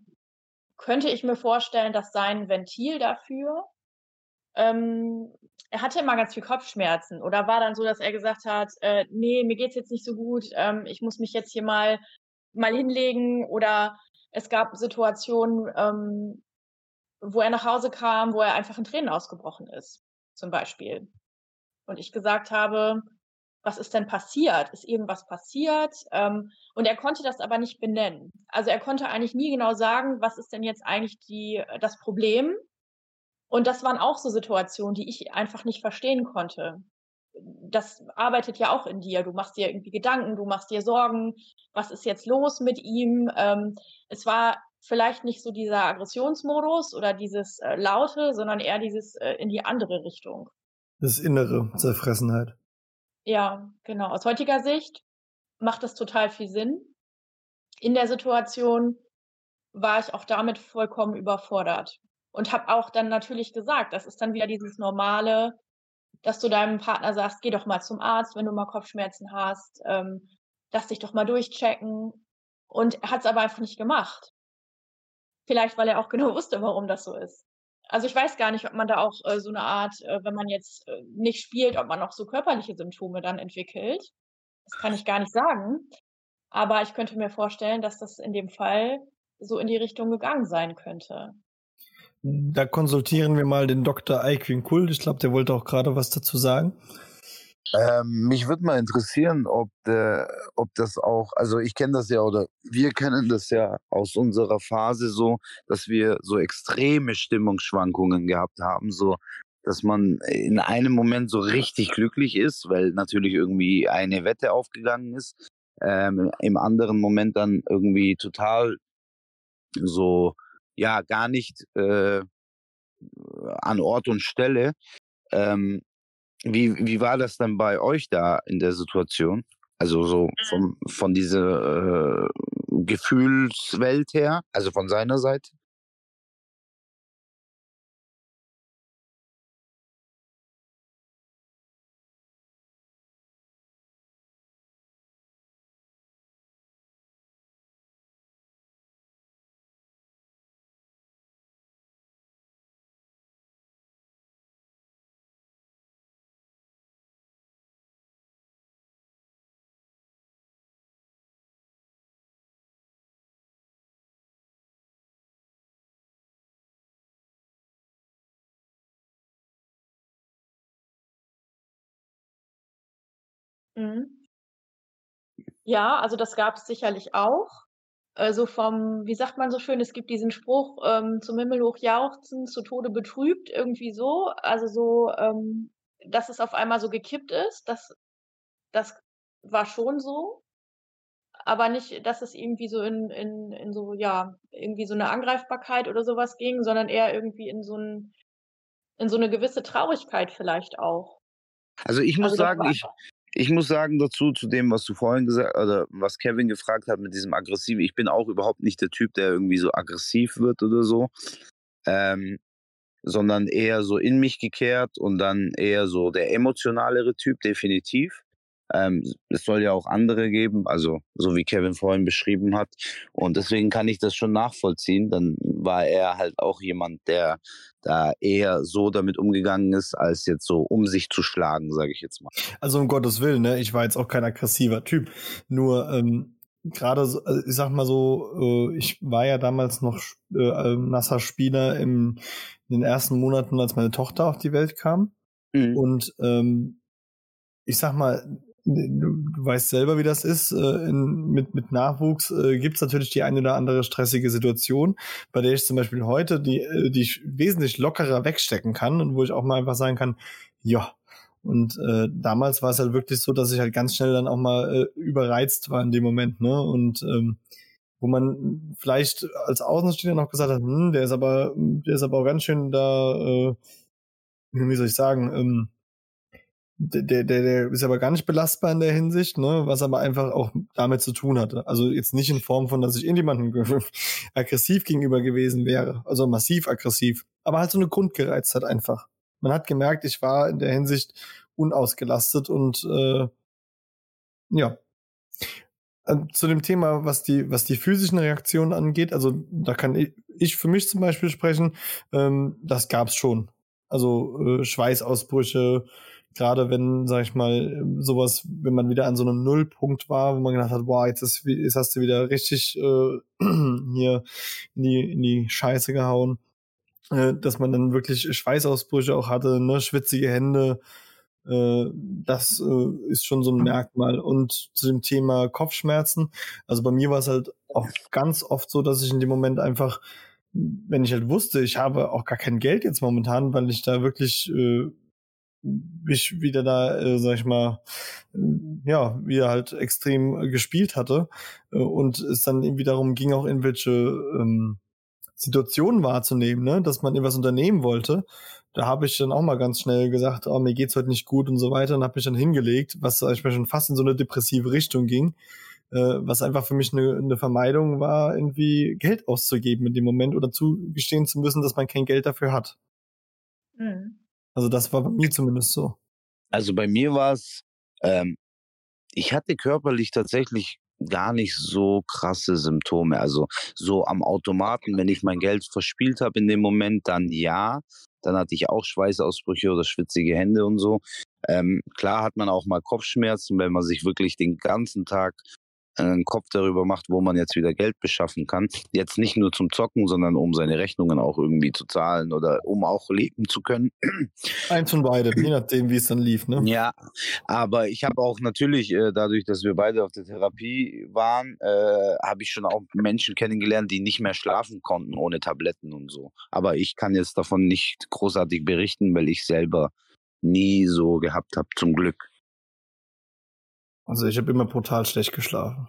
könnte ich mir vorstellen, dass sein Ventil dafür, ähm, er hatte immer ganz viel Kopfschmerzen oder war dann so, dass er gesagt hat, äh, nee, mir geht's jetzt nicht so gut, ähm, ich muss mich jetzt hier mal mal hinlegen oder es gab Situationen, ähm, wo er nach Hause kam, wo er einfach in Tränen ausgebrochen ist, zum Beispiel. Und ich gesagt habe, was ist denn passiert? Ist irgendwas passiert? Ähm, und er konnte das aber nicht benennen. Also er konnte eigentlich nie genau sagen, was ist denn jetzt eigentlich die, das Problem? Und das waren auch so Situationen, die ich einfach nicht verstehen konnte. Das arbeitet ja auch in dir. Du machst dir irgendwie Gedanken, du machst dir Sorgen. Was ist jetzt los mit ihm? Ähm, es war vielleicht nicht so dieser Aggressionsmodus oder dieses äh, Laute, sondern eher dieses äh, in die andere Richtung. Das innere Zerfressenheit. Ja, genau. Aus heutiger Sicht macht das total viel Sinn. In der Situation war ich auch damit vollkommen überfordert und habe auch dann natürlich gesagt, das ist dann wieder dieses normale, dass du deinem Partner sagst, geh doch mal zum Arzt, wenn du mal Kopfschmerzen hast, ähm, lass dich doch mal durchchecken. Und er hat es aber einfach nicht gemacht. Vielleicht, weil er auch genau wusste, warum das so ist. Also ich weiß gar nicht, ob man da auch äh, so eine Art, äh, wenn man jetzt äh, nicht spielt, ob man auch so körperliche Symptome dann entwickelt. Das kann ich gar nicht sagen. Aber ich könnte mir vorstellen, dass das in dem Fall so in die Richtung gegangen sein könnte. Da konsultieren wir mal den Dr. Eikwin Kult. Ich glaube, der wollte auch gerade was dazu sagen. Ähm, mich würde mal interessieren, ob, der, ob das auch, also ich kenne das ja oder wir kennen das ja aus unserer Phase so, dass wir so extreme Stimmungsschwankungen gehabt haben, so dass man in einem Moment so richtig glücklich ist, weil natürlich irgendwie eine Wette aufgegangen ist, ähm, im anderen Moment dann irgendwie total so, ja, gar nicht äh, an Ort und Stelle. Ähm, wie, wie war das dann bei euch da in der Situation? Also so mhm. vom, von dieser äh, Gefühlswelt her, also von seiner Seite? Mhm. Ja, also das gab es sicherlich auch. Äh, so vom wie sagt man so schön, es gibt diesen Spruch, ähm, „Zum Himmel hoch jauchzen, zu Tode betrübt“, irgendwie so. Also so, ähm, dass es auf einmal so gekippt ist, das das war schon so. Aber nicht, dass es irgendwie so in in in so ja, irgendwie so 'ne Angreifbarkeit oder so was ging, sondern eher irgendwie in so 'n in so 'ne gewisse Traurigkeit vielleicht auch. Also, ich muss Also, sagen, ich ich muss sagen dazu, zu dem, was du vorhin gesagt oder was Kevin gefragt hat mit diesem aggressiv ich bin auch überhaupt nicht der Typ, der irgendwie so aggressiv wird oder so, ähm, sondern eher so in mich gekehrt und dann eher so der emotionalere Typ, definitiv. Ähm, es soll ja auch andere geben, also so wie Kevin vorhin beschrieben hat. Und deswegen kann ich das schon nachvollziehen. Dann war er halt auch jemand, der da eher so damit umgegangen ist, als jetzt so um sich zu schlagen, sage ich jetzt mal. Also um Gottes Willen, ne? Ich war jetzt auch kein aggressiver Typ. Nur ähm, gerade, so, also ich sag mal so, äh, ich war ja damals noch äh, nasser Spieler im, in den ersten Monaten, als meine Tochter auf die Welt kam. Mhm. Und ähm, ich sag mal, du, weißt selber, wie das ist. Äh, in, mit, mit Nachwuchs äh, gibt es natürlich die eine oder andere stressige Situation, bei der ich zum Beispiel heute die, äh, die ich wesentlich lockerer wegstecken kann und wo ich auch mal einfach sagen kann, ja. Und äh, damals war es halt wirklich so, dass ich halt ganz schnell dann auch mal äh, überreizt war in dem Moment, ne? Und ähm, wo man vielleicht als Außenstehender noch gesagt hat, hm, der ist aber, der ist aber auch ganz schön da, äh, wie soll ich sagen, ähm, der, der, der ist aber gar nicht belastbar in der Hinsicht, ne, was aber einfach auch damit zu tun hatte. Also jetzt nicht in Form von, dass ich irgendjemandem aggressiv gegenüber gewesen wäre, also massiv aggressiv, aber halt so eine Grundgereiztheit einfach. Man hat gemerkt, ich war in der Hinsicht unausgelastet und äh, ja. Ähm, zu dem Thema, was die, was die physischen Reaktionen angeht, also da kann ich, ich für mich zum Beispiel sprechen, ähm, das gab's schon. Also äh, Schweißausbrüche, gerade wenn, sag ich mal, sowas, wenn man wieder an so einem Nullpunkt war, wo man gedacht hat, wow, jetzt, ist, jetzt hast du wieder richtig äh, hier in die, in die Scheiße gehauen, äh, dass man dann wirklich Schweißausbrüche auch hatte, ne, schwitzige Hände, äh, das äh, ist schon so ein Merkmal. Und zu dem Thema Kopfschmerzen, also bei mir war es halt auch ganz oft so, dass ich in dem Moment einfach, wenn ich halt wusste, ich habe auch gar kein Geld jetzt momentan, weil ich da wirklich äh, mich wieder da, äh, sag ich mal, äh, ja, wieder halt extrem gespielt hatte äh, und es dann irgendwie darum ging, auch irgendwelche ähm, Situationen wahrzunehmen, ne, dass man irgendwas unternehmen wollte. Da habe ich dann auch mal ganz schnell gesagt, oh, mir geht's heute nicht gut und so weiter und habe mich dann hingelegt, was sag ich mal schon fast in so eine depressive Richtung ging, äh, was einfach für mich eine, eine Vermeidung war, irgendwie Geld auszugeben in dem Moment oder zugestehen zu müssen, dass man kein Geld dafür hat. Mhm. Also das war bei mir zumindest so. Also bei mir war es, ähm, ich hatte körperlich tatsächlich gar nicht so krasse Symptome. Also so am Automaten, wenn ich mein Geld verspielt habe in dem Moment, dann ja. Dann hatte ich auch Schweißausbrüche oder schwitzige Hände und so. Ähm, klar hat man auch mal Kopfschmerzen, wenn man sich wirklich den ganzen Tag einen Kopf darüber macht, wo man jetzt wieder Geld beschaffen kann. Jetzt nicht nur zum Zocken, sondern um seine Rechnungen auch irgendwie zu zahlen oder um auch leben zu können. Eins von beide, je nachdem, wie es dann lief. Ne? Ja, aber ich habe auch natürlich, äh, dadurch, dass wir beide auf der Therapie waren, äh, habe ich schon auch Menschen kennengelernt, die nicht mehr schlafen konnten ohne Tabletten und so. Aber ich kann jetzt davon nicht großartig berichten, weil ich selber nie so gehabt habe, zum Glück. Also ich habe immer brutal schlecht geschlafen.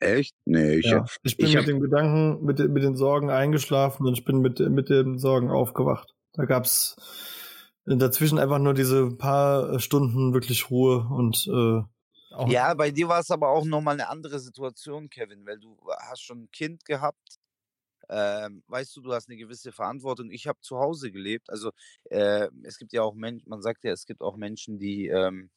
Echt? Nee, ich, ja. ich bin ich mit dem Gedanken, mit, mit den Sorgen eingeschlafen und ich bin mit, mit den Sorgen aufgewacht. Da gab's dazwischen einfach nur diese paar Stunden wirklich Ruhe und äh, auch ja, bei dir war es aber auch nochmal eine andere Situation, Kevin, weil du hast schon ein Kind gehabt. Ähm, weißt du, du hast eine gewisse Verantwortung. Ich habe zu Hause gelebt. Also äh, es gibt ja auch Menschen, man sagt ja, es gibt auch Menschen, die ähm,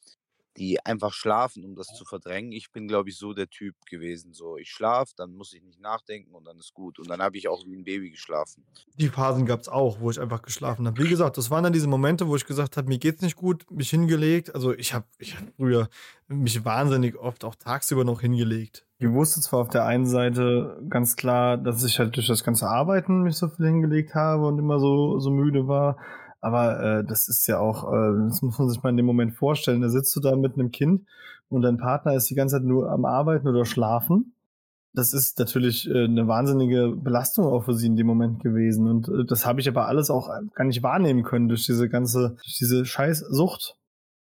die einfach schlafen, um das zu verdrängen. Ich bin, glaube ich, so der Typ gewesen. So, ich schlafe, dann muss ich nicht nachdenken und dann ist gut. Und dann habe ich auch wie ein Baby geschlafen. Die Phasen gab es auch, wo ich einfach geschlafen habe. Wie gesagt, das waren dann diese Momente, wo ich gesagt habe, mir geht's nicht gut, mich hingelegt. Also ich habe ich hab früher mich wahnsinnig oft auch tagsüber noch hingelegt. Ich wusste zwar auf der einen Seite ganz klar, dass ich halt durch das ganze Arbeiten mich so viel hingelegt habe und immer so, so müde war. Aber äh, das ist ja auch, äh, das muss man sich mal in dem Moment vorstellen. Da sitzt du da mit einem Kind und dein Partner ist die ganze Zeit nur am Arbeiten oder schlafen. Das ist natürlich äh, eine wahnsinnige Belastung auch für sie in dem Moment gewesen. Und äh, das habe ich aber alles auch gar nicht wahrnehmen können durch diese ganze, durch diese Scheißsucht.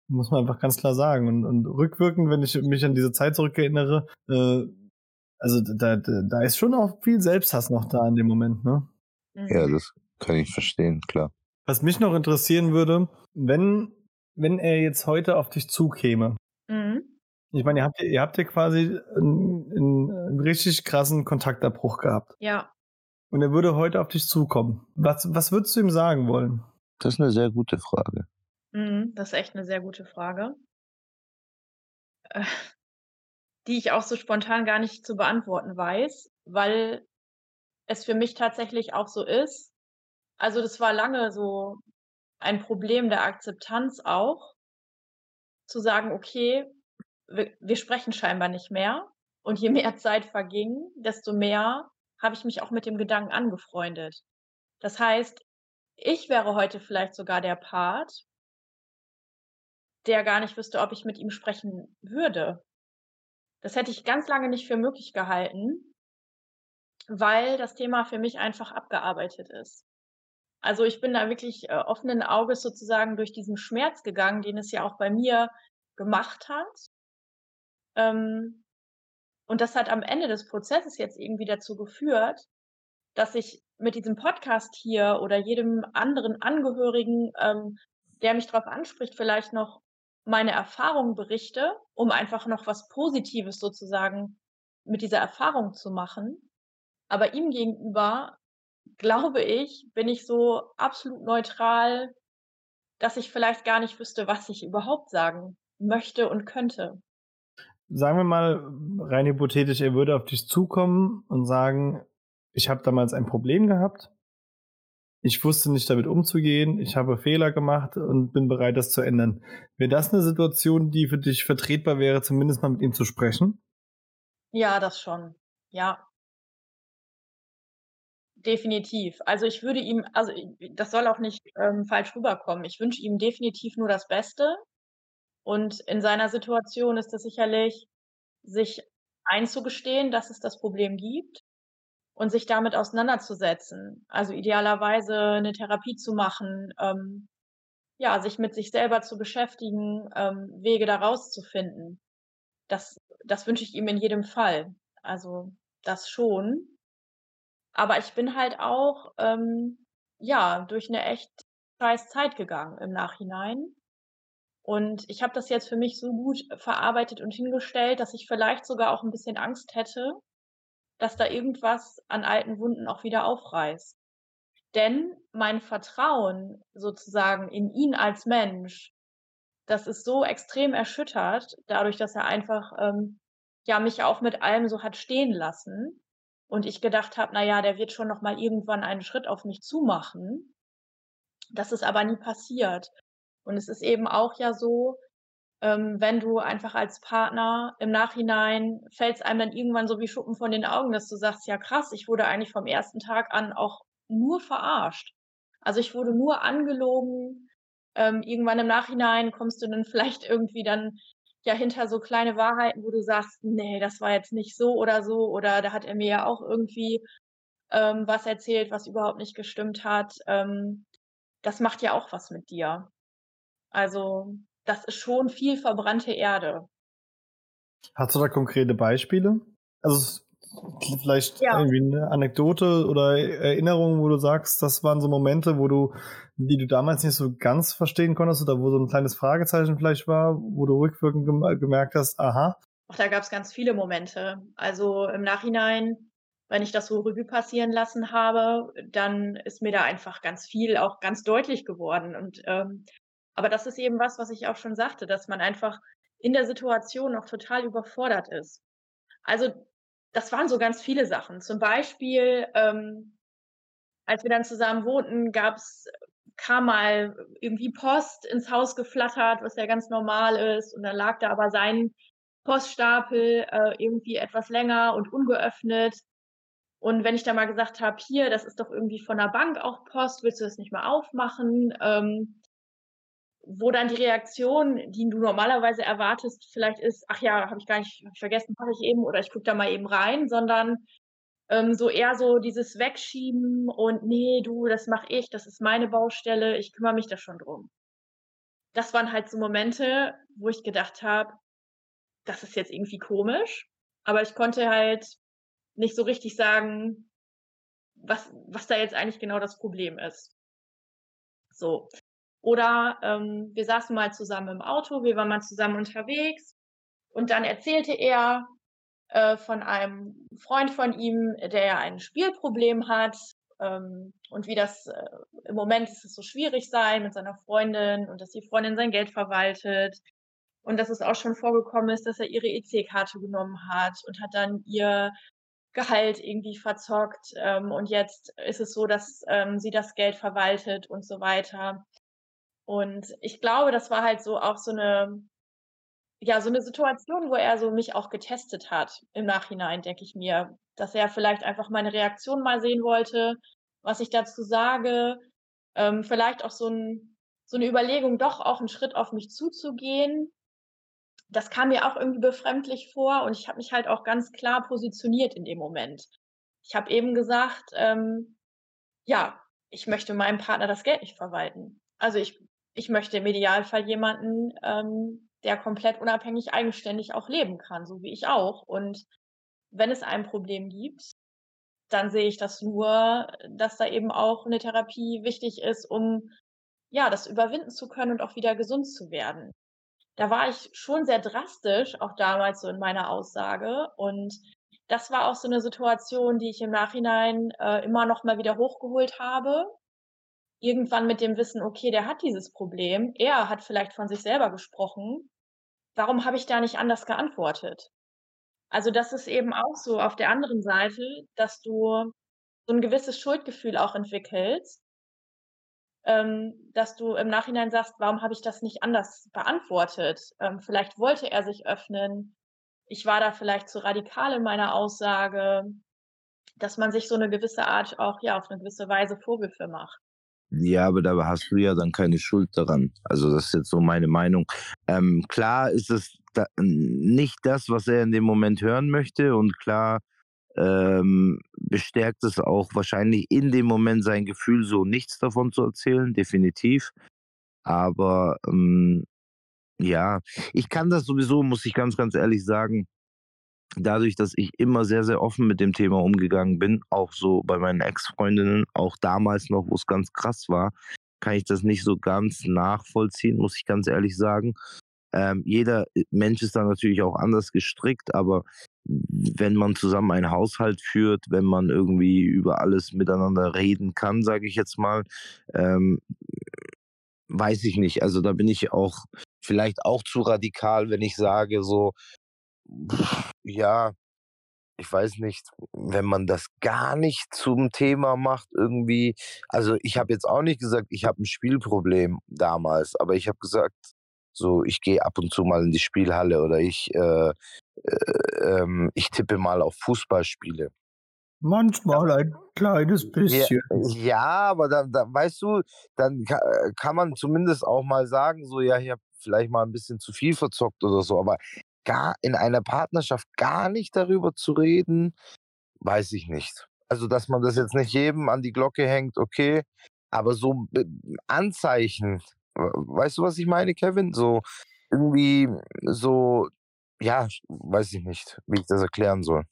Muss man einfach ganz klar sagen. Und, und rückwirkend, wenn ich mich an diese Zeit zurückerinnere, äh, also da, da, da ist schon auch viel Selbsthass noch da in dem Moment, ne? Ja, das kann ich verstehen, klar. Was mich noch interessieren würde, wenn, wenn er jetzt heute auf dich zukäme. Mhm. Ich meine, ihr habt, ihr habt ja quasi einen, einen richtig krassen Kontaktabbruch gehabt. Ja. Und er würde heute auf dich zukommen. Was, was würdest du ihm sagen wollen? Das ist eine sehr gute Frage. Mhm, das ist echt eine sehr gute Frage. Äh, die ich auch so spontan gar nicht zu beantworten weiß, weil es für mich tatsächlich auch so ist, also, das war lange so ein Problem der Akzeptanz auch, zu sagen: „Okay, wir wir sprechen scheinbar nicht mehr.“ Und je mehr Zeit verging, desto mehr habe ich mich auch mit dem Gedanken angefreundet. Das heißt, ich wäre heute vielleicht sogar der Part der gar nicht wüsste, ob ich mit ihm sprechen würde. Das hätte ich ganz lange nicht für möglich gehalten, weil das Thema für mich einfach abgearbeitet ist. Also ich bin da wirklich äh, offenen Auges sozusagen durch diesen Schmerz gegangen, den es ja auch bei mir gemacht hat. Ähm, und das hat am Ende des Prozesses jetzt irgendwie dazu geführt, dass ich mit diesem Podcast hier oder jedem anderen Angehörigen, ähm, der mich darauf anspricht, vielleicht noch meine Erfahrungen berichte, um einfach noch was Positives sozusagen mit dieser Erfahrung zu machen. Aber ihm gegenüber glaube ich, bin ich so absolut neutral, dass ich vielleicht gar nicht wüsste, was ich überhaupt sagen möchte und könnte. Sagen wir mal rein hypothetisch, er würde auf dich zukommen und sagen, ich habe damals ein Problem gehabt ich wusste nicht damit umzugehen, ich habe Fehler gemacht und bin bereit, das zu ändern. Wäre das eine Situation, die für dich vertretbar wäre, zumindest mal mit ihm zu sprechen? Ja, das schon. Ja. Definitiv. Also ich würde ihm, also das soll auch nicht ähm, falsch rüberkommen. Ich wünsche ihm definitiv nur das Beste. Und in seiner Situation ist es sicherlich, sich einzugestehen, dass es das Problem gibt und sich damit auseinanderzusetzen. Also idealerweise eine Therapie zu machen, ähm, ja, sich mit sich selber zu beschäftigen, ähm, Wege da rauszufinden. Das, das wünsche ich ihm in jedem Fall. Also das schon. Aber ich bin halt auch, ähm, ja, durch eine echt scheiß Zeit gegangen im Nachhinein. Und ich habe das jetzt für mich so gut verarbeitet und hingestellt, dass ich vielleicht sogar auch ein bisschen Angst hätte, dass da irgendwas an alten Wunden auch wieder aufreißt. Denn mein Vertrauen sozusagen in ihn als Mensch, das ist so extrem erschüttert, dadurch, dass er einfach, ähm, ja, mich auch mit allem so hat stehen lassen und ich gedacht habe: „Na ja, der wird schon noch mal irgendwann einen Schritt auf mich zumachen.“ Das ist aber nie passiert. Und es ist eben auch ja so, ähm, wenn du einfach als Partner im Nachhinein fällt's einem dann irgendwann so wie Schuppen von den Augen, dass du sagst: „Ja krass, ich wurde eigentlich vom ersten Tag an auch nur verarscht.“ Also, ich wurde nur angelogen. Ähm, irgendwann im Nachhinein kommst du dann vielleicht irgendwie dann ja hinter so kleine Wahrheiten, wo du sagst: „Ne, das war jetzt nicht so oder so“ oder da hat er mir ja auch irgendwie, ähm, was erzählt, was überhaupt nicht gestimmt hat. Ähm, das macht ja auch was mit dir. Also, das ist schon viel verbrannte Erde. Hast du da konkrete Beispiele? Also vielleicht Ja. irgendwie eine Anekdote oder Erinnerung, wo du sagst, das waren so Momente, wo du, die du damals nicht so ganz verstehen konntest oder wo so ein kleines Fragezeichen vielleicht war, wo du rückwirkend gem gemerkt hast, aha. Ach, da gab's ganz viele Momente. Also im Nachhinein, wenn ich das so Revue passieren lassen habe, dann ist mir da einfach ganz viel auch ganz deutlich geworden. Und ähm, aber das ist eben was, was ich auch schon sagte, dass man einfach in der Situation noch total überfordert ist. Also das waren so ganz viele Sachen. Zum Beispiel, ähm, als wir dann zusammen wohnten, gab's kam mal irgendwie Post ins Haus geflattert, was ja ganz normal ist. Und dann lag da aber sein Poststapel äh, irgendwie etwas länger und ungeöffnet. Und wenn ich da mal gesagt habe, hier, das ist doch irgendwie von der Bank auch Post, willst du das nicht mal aufmachen? Ähm, wo dann die Reaktion, die du normalerweise erwartest, vielleicht ist, ach ja, habe ich gar nicht hab ich vergessen, mache ich eben oder ich gucke da mal eben rein, sondern ähm, so eher so dieses Wegschieben und nee, du, das mache ich, das ist meine Baustelle, ich kümmere mich da schon drum. Das waren halt so Momente, wo ich gedacht habe, das ist jetzt irgendwie komisch, aber ich konnte halt nicht so richtig sagen, was, was da jetzt eigentlich genau das Problem ist. So. Oder ähm, wir saßen mal zusammen im Auto, wir waren mal zusammen unterwegs und dann erzählte er äh, von einem Freund von ihm, der ja ein Spielproblem hat ähm, und wie das äh, im Moment ist es so schwierig sei mit seiner Freundin und dass die Freundin sein Geld verwaltet und dass es auch schon vorgekommen ist, dass er ihre EC-Karte genommen hat und hat dann ihr Gehalt irgendwie verzockt ähm, und jetzt ist es so, dass ähm, sie das Geld verwaltet und so weiter. Und ich glaube, das war halt so auch so eine ja, so eine Situation, wo er so mich auch getestet hat im Nachhinein, denke ich mir, dass er vielleicht einfach meine Reaktion mal sehen wollte, was ich dazu sage, ähm, vielleicht auch so 'n so 'ne Überlegung, doch auch 'n Schritt auf mich zuzugehen. Das kam mir auch irgendwie befremdlich vor und ich habe mich halt auch ganz klar positioniert in dem Moment. Ich habe eben gesagt, ähm, ja, ich möchte meinem Partner das Geld nicht verwalten. Also, ich ich möchte im Idealfall jemanden, ähm, der komplett unabhängig eigenständig auch leben kann, so wie ich auch. Und wenn es ein Problem gibt, dann sehe ich das nur, dass da eben auch 'ne Therapie wichtig ist, um, ja, das überwinden zu können und auch wieder gesund zu werden. Da war ich schon sehr drastisch, auch damals so in meiner Aussage. Und das war auch so 'ne Situation, die ich im Nachhinein, äh, immer noch mal wieder hochgeholt habe. Irgendwann mit dem Wissen: „Okay, der hat dieses Problem. Er hat vielleicht von sich selber gesprochen. Warum habe ich da nicht anders geantwortet?“ Also, das ist eben auch so auf der anderen Seite, dass du so 'n gewisses Schuldgefühl auch entwickelst ähm, dass du im Nachhinein sagst, warum habe ich das nicht anders beantwortet? Ähm, vielleicht wollte er sich öffnen. Ich war da vielleicht zu radikal in meiner Aussage, dass man sich so eine gewisse Art auch ja auf eine gewisse Weise Vorwürfe macht. Ja, aber da hast du ja dann keine Schuld daran. Also das ist jetzt so meine Meinung. Ähm, klar ist es da, nicht das, was er in dem Moment hören möchte und klar ähm, bestärkt es auch wahrscheinlich in dem Moment sein Gefühl, so nichts davon zu erzählen, definitiv. Aber ähm, ja, ich kann das sowieso, muss ich ganz, ganz ehrlich sagen, dadurch, dass ich immer sehr, sehr offen mit dem Thema umgegangen bin, auch so bei meinen Ex-Freundinnen, auch damals noch, wo es ganz krass war, kann ich das nicht so ganz nachvollziehen, muss ich ganz ehrlich sagen. Ähm, jeder Mensch ist da natürlich auch anders gestrickt, aber wenn man zusammen einen Haushalt führt, wenn man irgendwie über alles miteinander reden kann, sage ich jetzt mal, ähm, weiß ich nicht. Also da bin ich auch vielleicht auch zu radikal, wenn ich sage so, ja, ich weiß nicht, wenn man das gar nicht zum Thema macht irgendwie. Also ich habe jetzt auch nicht gesagt, ich habe ein Spielproblem damals, aber ich habe gesagt, so ich gehe ab und zu mal in die Spielhalle oder ich äh, äh, ähm, ich tippe mal auf Fußballspiele. Manchmal ein kleines bisschen. Ja, ja aber dann, dann, weißt du, dann kann man zumindest auch mal sagen, so, ja, ich habe vielleicht mal ein bisschen zu viel verzockt oder so, aber gar in einer Partnerschaft gar nicht darüber zu reden, weiß ich nicht. Also, dass man das jetzt nicht jedem an die Glocke hängt, okay, aber so Anzeichen, weißt du, was ich meine, Kevin? So irgendwie so ja, weiß ich nicht, wie ich das erklären soll.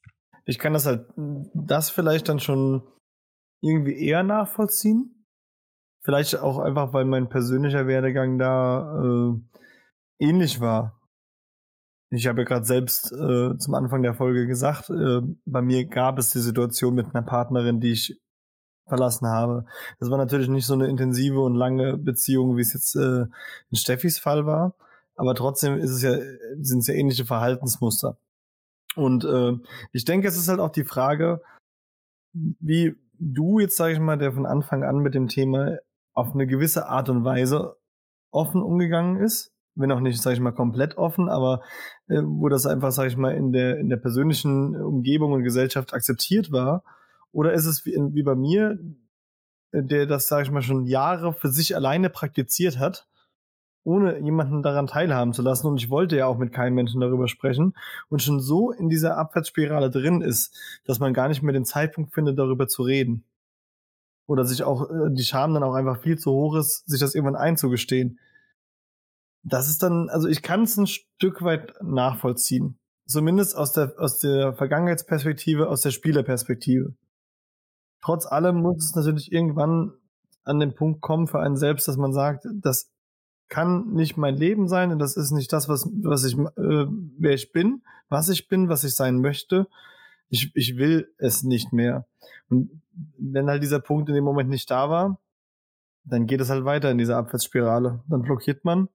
Ich kann das halt, das vielleicht dann schon irgendwie eher nachvollziehen. Vielleicht auch einfach, weil mein persönlicher Werdegang da äh, ähnlich war. Ich habe ja gerade selbst äh, zum Anfang der Folge gesagt, äh, bei mir gab es die Situation mit einer Partnerin, die ich verlassen habe. Das war natürlich nicht so eine intensive und lange Beziehung, wie es jetzt äh, in Steffis Fall war aber trotzdem ist es ja, sind es ja ähnliche Verhaltensmuster. Und äh, ich denke, es ist halt auch die Frage, wie du jetzt, sage ich mal, der von Anfang an mit dem Thema auf eine gewisse Art und Weise offen umgegangen ist, wenn auch nicht, sage ich mal, komplett offen, aber äh, wo das einfach, sage ich mal, in der in der persönlichen Umgebung und Gesellschaft akzeptiert war, oder ist es wie, wie bei mir, der das, sage ich mal, schon Jahre für sich alleine praktiziert hat ohne jemanden daran teilhaben zu lassen. Und ich wollte ja auch mit keinem Menschen darüber sprechen und schon so in dieser Abwärtsspirale drin ist, dass man gar nicht mehr den Zeitpunkt findet, darüber zu reden. Oder sich auch äh, die Scham dann auch einfach viel zu hoch ist, sich das irgendwann einzugestehen. Das ist dann, also ich kann es ein Stück weit nachvollziehen. Zumindest aus der, aus der Vergangenheitsperspektive, aus der Spielerperspektive. Trotz allem muss es natürlich irgendwann an den Punkt kommen für einen selbst, dass man sagt, das kann nicht mein Leben sein und das ist nicht das, was, was ich, äh, wer ich bin, was ich bin, was ich sein möchte. Ich, ich will es nicht mehr. Und wenn halt dieser Punkt in dem Moment nicht da war, dann geht es halt weiter in dieser Abwärtsspirale. Dann blockiert man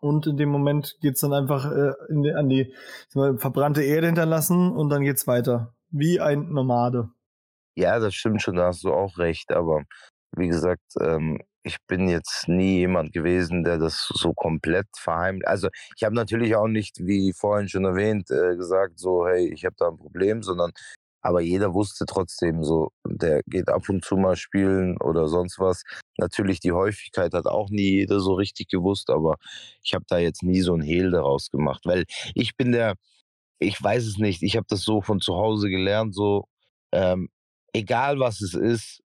und in dem Moment geht's dann einfach äh, die, an die mal, verbrannte Erde hinterlassen und dann geht's weiter. Wie ein Nomade. Ja, das stimmt schon, da hast du auch recht, aber wie gesagt, ähm, ich bin jetzt nie jemand gewesen, der das so komplett verheimlicht. Also ich habe natürlich auch nicht, wie vorhin schon erwähnt, äh, gesagt, so, hey, ich habe da ein Problem, sondern aber jeder wusste trotzdem so, der geht ab und zu mal spielen oder sonst was. Natürlich die Häufigkeit hat auch nie jeder so richtig gewusst, aber ich habe da jetzt nie so ein Hehl daraus gemacht, weil ich bin der, ich weiß es nicht, ich habe das so von zu Hause gelernt, so ähm, egal was es ist,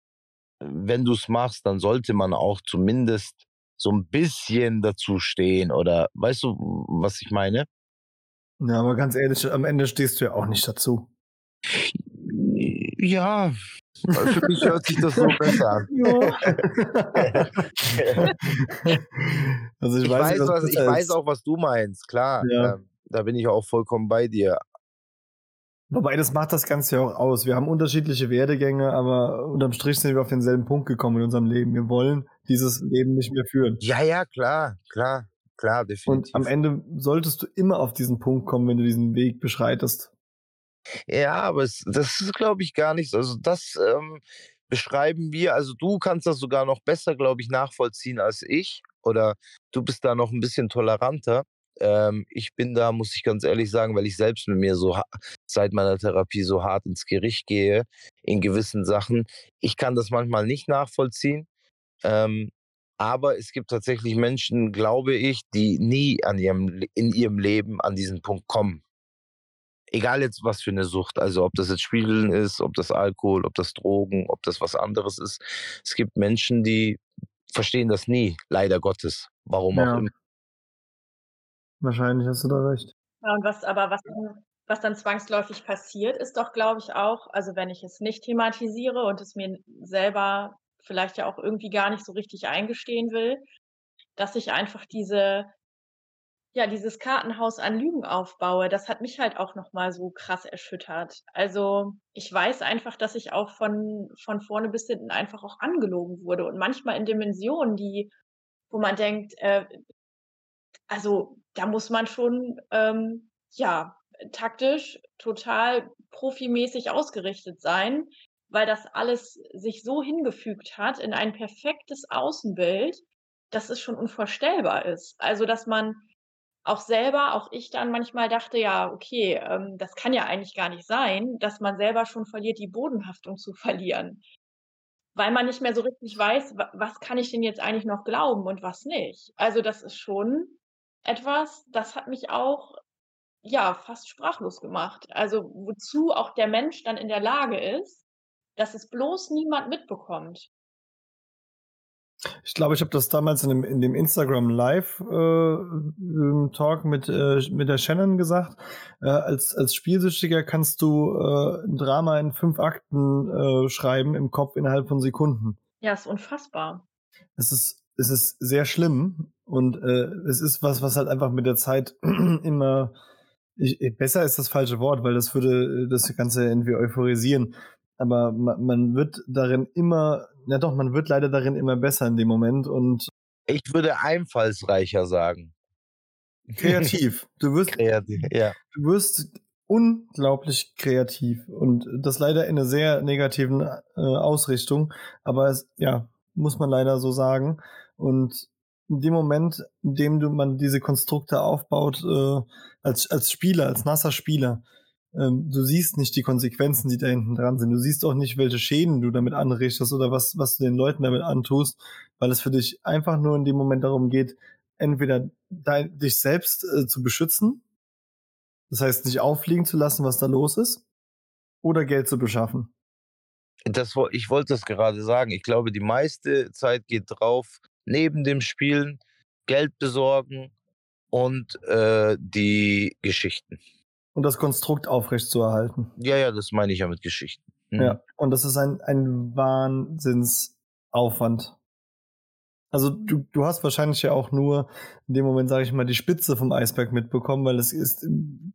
wenn du es machst, dann sollte man auch zumindest so ein bisschen dazu stehen oder weißt du, was ich meine? Ja, aber ganz ehrlich, am Ende stehst du ja auch nicht dazu. Ja, für mich hört sich das so besser an. also ich, ich weiß, weiß was, ich weiß auch, was du meinst, klar. Ja. Ähm, da bin ich auch vollkommen bei dir. Wobei, das macht das Ganze ja auch aus. Wir haben unterschiedliche Werdegänge, aber unterm Strich sind wir auf denselben Punkt gekommen in unserem Leben. Wir wollen dieses Leben nicht mehr führen. Ja, ja, klar, klar, klar, definitiv. Und am Ende solltest du immer auf diesen Punkt kommen, wenn du diesen Weg beschreitest. Ja, aber es, das ist, glaube ich, gar nicht so. Also das, ähm, beschreiben wir, also du kannst das sogar noch besser, glaube ich, nachvollziehen als ich. Oder du bist da noch ein bisschen toleranter. Ähm, ich bin da, muss ich ganz ehrlich sagen, weil ich selbst mit mir so seit meiner Therapie so hart ins Gericht gehe in gewissen Sachen. Ich kann das manchmal nicht nachvollziehen. Ähm, aber es gibt tatsächlich Menschen, glaube ich, die nie an ihrem, in ihrem Leben an diesen Punkt kommen. Egal jetzt was für eine Sucht, also ob das jetzt Spielen ist, ob das Alkohol, ob das Drogen, ob das was anderes ist. Es gibt Menschen, die verstehen das nie, leider Gottes. Warum ja. auch immer. Wahrscheinlich hast du da recht. Ja, und was aber, was, was dann zwangsläufig passiert, ist doch, glaube ich, auch, also wenn ich es nicht thematisiere und es mir selber vielleicht ja auch irgendwie gar nicht so richtig eingestehen will, dass ich einfach diese, ja, dieses Kartenhaus an Lügen aufbaue. Das hat mich halt auch nochmal so krass erschüttert. Also ich weiß einfach, dass ich auch von, von vorne bis hinten einfach auch angelogen wurde und manchmal in Dimensionen, die, wo man denkt, äh, also da muss man schon, ähm, ja, taktisch total profimäßig ausgerichtet sein, weil das alles sich so hingefügt hat in ein perfektes Außenbild, dass es schon unvorstellbar ist. Also, dass man auch selber, auch ich dann manchmal dachte, ja, okay, ähm, das kann ja eigentlich gar nicht sein, dass man selber schon verliert, die Bodenhaftung zu verlieren. Weil man nicht mehr so richtig weiß, was kann ich denn jetzt eigentlich noch glauben und was nicht. Also, das ist schon etwas, das hat mich auch, ja, fast sprachlos gemacht. Also, wozu auch der Mensch dann in der Lage ist, dass es bloß niemand mitbekommt. Ich glaube, ich habe das damals in dem, in dem Instagram Live äh, Talk mit, äh, mit der Shannon gesagt. Äh, als, als Spielsüchtiger kannst du äh, ein Drama in fünf Akten äh, schreiben im Kopf innerhalb von Sekunden. Ja, ist unfassbar. Es ist, es ist sehr schlimm und äh, es ist was, was halt einfach mit der Zeit immer ich, besser ist das falsche Wort, weil das würde das Ganze irgendwie euphorisieren aber man, man wird darin immer, ja doch, man wird leider darin immer besser in dem Moment und ich würde einfallsreicher sagen. Kreativ. Du wirst, kreativ, ja. du wirst unglaublich kreativ und das leider in einer sehr negativen äh, Ausrichtung, aber es, ja, muss man leider so sagen. Und in dem Moment, in dem du man diese Konstrukte aufbaut, äh, als, als Spieler, als nasser Spieler, ähm, du siehst nicht die Konsequenzen, die da hinten dran sind. Du siehst auch nicht, welche Schäden du damit anrichtest oder was, was du den Leuten damit antust, weil es für dich einfach nur in dem Moment darum geht, entweder dein, dich selbst äh, zu beschützen, das heißt nicht auffliegen zu lassen, was da los ist, oder Geld zu beschaffen. Das, ich wollte das gerade sagen. Ich glaube, die meiste Zeit geht drauf, neben dem Spielen Geld besorgen und äh, die Geschichten und das Konstrukt aufrechtzuerhalten. Ja, ja, das meine ich ja mit Geschichten. Mhm. Ja, und das ist ein, ein Wahnsinnsaufwand. Also du, du hast wahrscheinlich ja auch nur in dem Moment, sage ich mal, die Spitze vom Eisberg mitbekommen, weil es ist,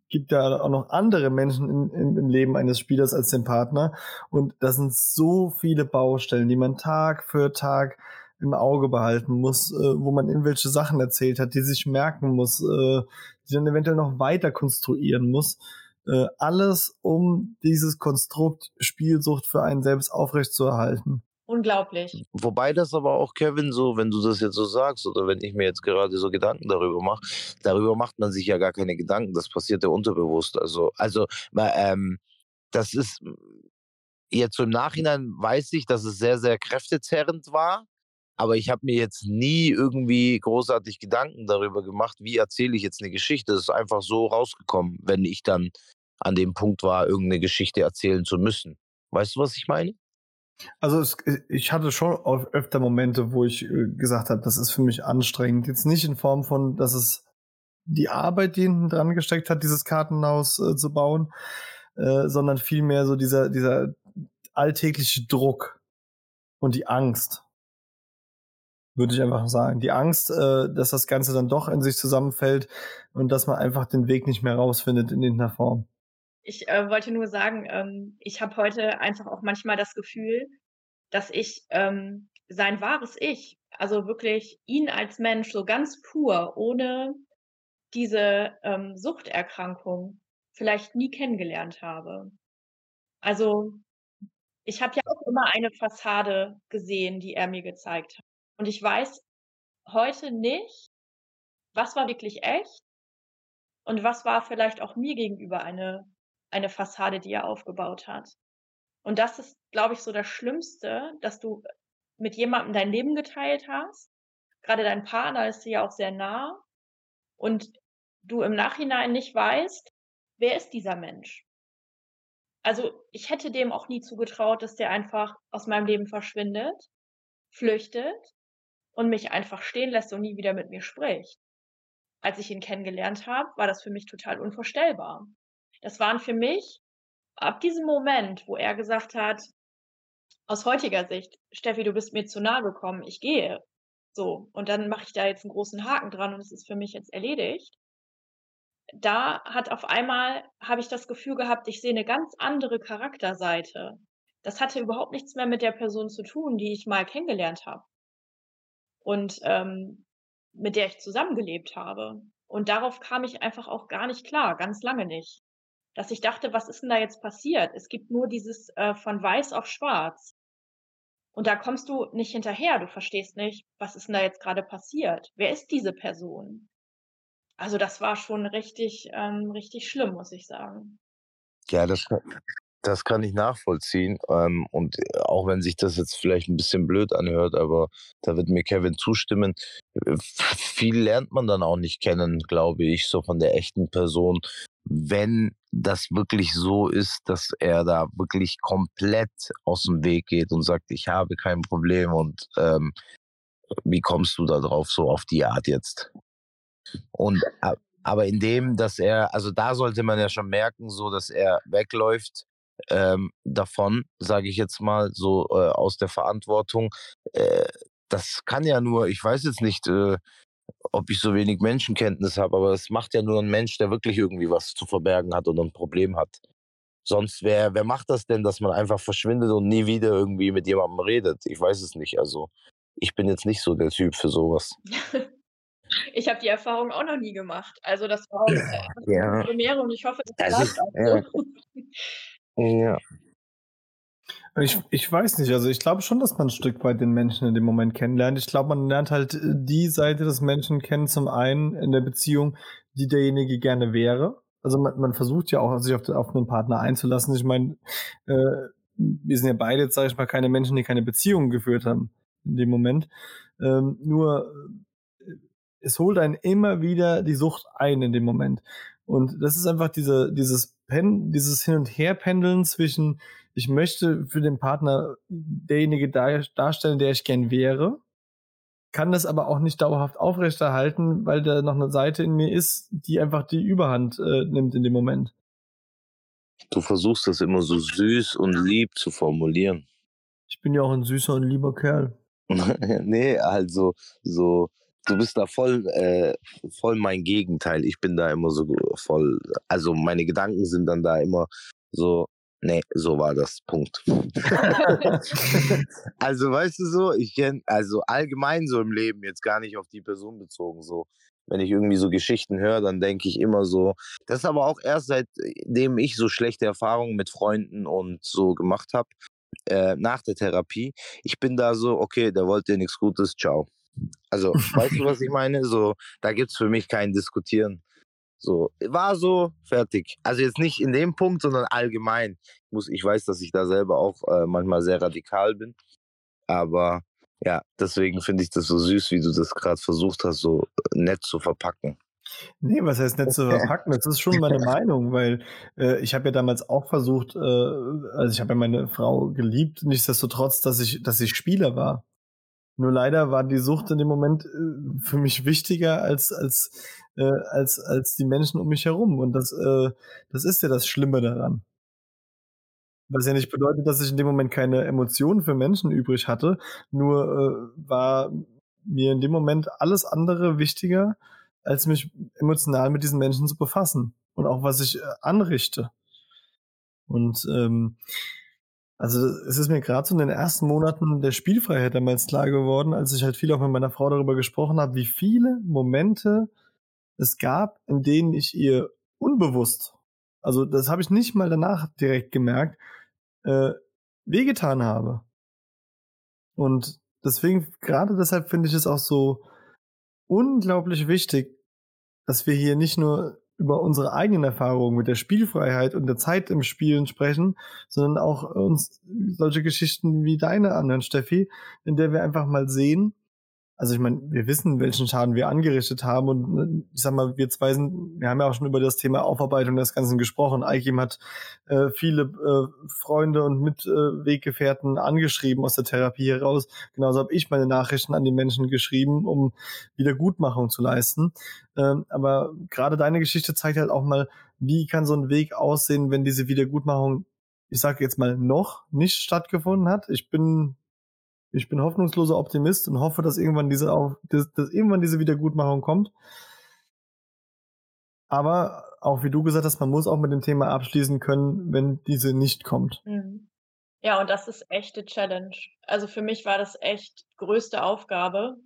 gibt ja auch noch andere Menschen in, im, im Leben eines Spielers als den Partner. Und das sind so viele Baustellen, die man Tag für Tag im Auge behalten muss, äh, wo man irgendwelche Sachen erzählt hat, die sich merken muss, äh, die dann eventuell noch weiter konstruieren muss. Äh, alles, um dieses Konstrukt Spielsucht für einen selbst aufrechtzuerhalten. Unglaublich. Wobei das aber auch, Kevin, so, wenn du das jetzt so sagst oder wenn ich mir jetzt gerade so Gedanken darüber mache, darüber macht man sich ja gar keine Gedanken. Das passiert ja unterbewusst. Also, also ähm, das ist jetzt so im Nachhinein weiß ich, dass es sehr, sehr kräftezerrend war. Aber ich habe mir jetzt nie irgendwie großartig Gedanken darüber gemacht, wie erzähle ich jetzt eine Geschichte. Es ist einfach so rausgekommen, wenn ich dann an dem Punkt war, irgendeine Geschichte erzählen zu müssen. Weißt du, was ich meine? Also es, äh, ich hatte schon öfter Momente, wo ich äh, gesagt habe, das ist für mich anstrengend. Jetzt nicht in Form von, dass es die Arbeit, die hinten dran gesteckt hat, dieses Kartenhaus äh, zu bauen, äh, sondern vielmehr so dieser, dieser alltägliche Druck und die Angst würde ich einfach sagen. Die Angst, äh, dass das Ganze dann doch in sich zusammenfällt und dass man einfach den Weg nicht mehr rausfindet in irgendeiner Form. Ich äh, wollte nur sagen, ähm, ich habe heute einfach auch manchmal das Gefühl, dass ich ähm, sein wahres Ich, also wirklich ihn als Mensch so ganz pur, ohne diese ähm, Suchterkrankung, vielleicht nie kennengelernt habe. Also Ich habe ja auch immer eine Fassade gesehen, die er mir gezeigt hat. Und ich weiß heute nicht, was war wirklich echt und was war vielleicht auch mir gegenüber eine eine Fassade, die er aufgebaut hat. Und das ist, glaube ich, so das Schlimmste, dass du mit jemandem dein Leben geteilt hast. Gerade dein Partner ist dir ja auch sehr nah und du im Nachhinein nicht weißt, wer ist dieser Mensch? Also, ich hätte dem auch nie zugetraut, dass der einfach aus meinem Leben verschwindet, flüchtet und mich einfach stehen lässt und nie wieder mit mir spricht. Als ich ihn kennengelernt habe, war das für mich total unvorstellbar. Das waren für mich ab diesem Moment, wo er gesagt hat aus heutiger Sicht: „Steffi, du bist mir zu nahe gekommen, ich gehe.“ So, und dann mache ich da jetzt 'n großen Haken dran und es ist für mich jetzt erledigt. Da hat auf einmal habe ich das Gefühl gehabt, ich sehe 'ne ganz andere Charakterseite. Das hatte überhaupt nichts mehr mit der Person zu tun, die ich mal kennengelernt habe. Und, ähm, mit der ich zusammengelebt habe. Und darauf kam ich einfach auch gar nicht klar, ganz lange nicht. Dass ich dachte: „Was ist 'n da jetzt passiert?“ Es gibt nur dieses, äh, von weiß auf schwarz. Und da kommst du nicht hinterher. Du verstehst nicht: „Was ist 'n da jetzt grade passiert? Wer ist diese Person?“ Also, das war schon richtig ähm, richtig schlimm, muss ich sagen. Ja, das das kann ich nachvollziehen. Ähm, und auch wenn sich das jetzt vielleicht 'n bisschen blöd anhört, aber da wird mir Kevin zustimmen. Äh, viel lernt man dann auch nicht kennen, glaube ich, so von der echten Person, wenn das wirklich so ist, dass er da wirklich komplett aus'm Weg geht und sagt: „Ich habe kein Problem“ und, ähm, wie kommst du da drauf, so auf die Art jetzt? Und aber in dem, dass er also, da sollte man ja schon merken, so, dass er wegläuft, ähm, davon, sage ich jetzt mal, so, äh, aus der Verantwortung. Äh, das kann ja nur ich weiß jetzt nicht, äh, ob ich so wenig Menschenkenntnis habe, aber das macht ja nur 'n Mensch, der wirklich irgendwie was zu verbergen hat oder 'n Problem hat. Sonst wer wer macht das denn, dass man einfach verschwindet und nie wieder irgendwie mit jemandem redet? Ich weiß es nicht. Also, ich bin jetzt nicht so der Typ für so was. Ich habe die Erfahrung auch noch nie gemacht. Also, das war auch, äh, Ja. Premiere und ich hoffe, das Das bleibt ist auch so. Ja. Ich ich weiß nicht. Also, ich glaube schon, dass man 'n Stück weit den Menschen in dem Moment kennenlernt. Ich glaube, man lernt halt, äh, die Seite des Menschen kennen, zum einen in der Beziehung, die derjenige gerne wäre. Also, man man versucht ja auch, sich auf d auf 'nen Partner einzulassen. Ich meine, äh, wir sind ja beide jetzt, sage ich mal, keine Menschen, die keine Beziehungen geführt haben in dem Moment. Ähm, nur, äh, es holt einen immer wieder die Sucht ein in dem Moment. Und das ist einfach diese dieses Pen dieses Hin und Herpendeln zwischen: Ich möchte für den Partner derjenige dar darstellen, der ich gern wäre, kann das aber auch nicht dauerhaft aufrechterhalten, weil da noch 'ne Seite in mir ist, die einfach die Überhand, äh, nimmt in dem Moment. Du versuchst das immer so süß und lieb zu formulieren. Ich bin ja auch 'n süßer und lieber Kerl. Ne, also, so du bist da voll äh, voll mein Gegenteil. Ich bin da immer so voll also, meine Gedanken sind dann da immer so: „Ne, so war das, Punkt.“ Also, weißt du so, ich kenne also, allgemein so im Leben, jetzt gar nicht auf die Person bezogen so. Wenn ich irgendwie so Geschichten höre, dann denke ich immer so das ist aber auch erst seitdem ich so schlechte Erfahrungen mit Freunden und so gemacht habe, äh, nach der Therapie. Ich bin da so: „Okay, der wollte dir nix Gutes, tschau.“ Also, weißt du, was ich meine? So, da gibt's für mich kein Diskutieren. So, war so, fertig. Also, jetzt nicht in dem Punkt, sondern allgemein. Muss ich weiß, dass ich da selber auch, äh, manchmal sehr radikal bin. Aber ja, deswegen finde ich das so süß, wie du das grad versucht hast, so nett zu verpacken. Ne, was heißt nett zu verpacken? Das ist schon meine Meinung, weil, äh, ich habe ja damals auch versucht, äh also, ich habe ja meine Frau geliebt, nichtsdestotrotz, dass ich dass ich Spieler war. Nur leider war die Sucht in dem Moment, äh, für mich wichtiger als als äh, als als die Menschen um mich herum. Und das äh, das ist ja das Schlimme daran. Was ja nicht bedeutet, dass ich in dem Moment keine Emotionen für Menschen übrig hatte, nur, äh, war mir in dem Moment alles andere wichtiger, als mich emotional mit diesen Menschen zu befassen und auch was ich, äh, anrichte. Und, ähm, also, es ist mir grad so in den ersten Monaten der Spielfreiheit damals klar geworden, als ich halt viel auch mit meiner Frau darüber gesprochen habe, wie viele Momente es gab, in denen ich ihr unbewusst also, das habe ich nicht mal danach direkt gemerkt, äh, wehgetan habe. Und deswegen, gerade deshalb finde ich es auch so unglaublich wichtig, dass wir hier nicht nur über unsere eigenen Erfahrungen mit der Spielfreiheit und der Zeit im Spielen sprechen, sondern auch uns solche Geschichten wie deine anhören, Steffi, in der wir einfach mal sehen, also ich meine, wir wissen, welchen Schaden wir angerichtet haben und äh, ich sag mal, wir zwei sind, wir haben ja auch schon über das Thema Aufarbeitung des Ganzen gesprochen. Eikim hat äh, viele äh, Freunde und Mitweggefährten äh, angeschrieben aus der Therapie heraus. Genauso habe ich meine Nachrichten an die Menschen geschrieben, um Wiedergutmachung zu leisten. Ähm, aber gerade deine Geschichte zeigt halt auch mal, wie kann so ein Weg aussehen, wenn diese Wiedergutmachung, ich sage jetzt mal, noch nicht stattgefunden hat. Ich bin ich bin hoffnungsloser Optimist und hoffe, dass irgendwann diese, auch, dass, dass irgendwann diese Wiedergutmachung kommt. Aber auch wie du gesagt hast, man muss auch mit dem Thema abschließen können, wenn diese nicht kommt. Mhm. Ja, und das ist echte Challenge. Also für mich war das echt größte Aufgabe,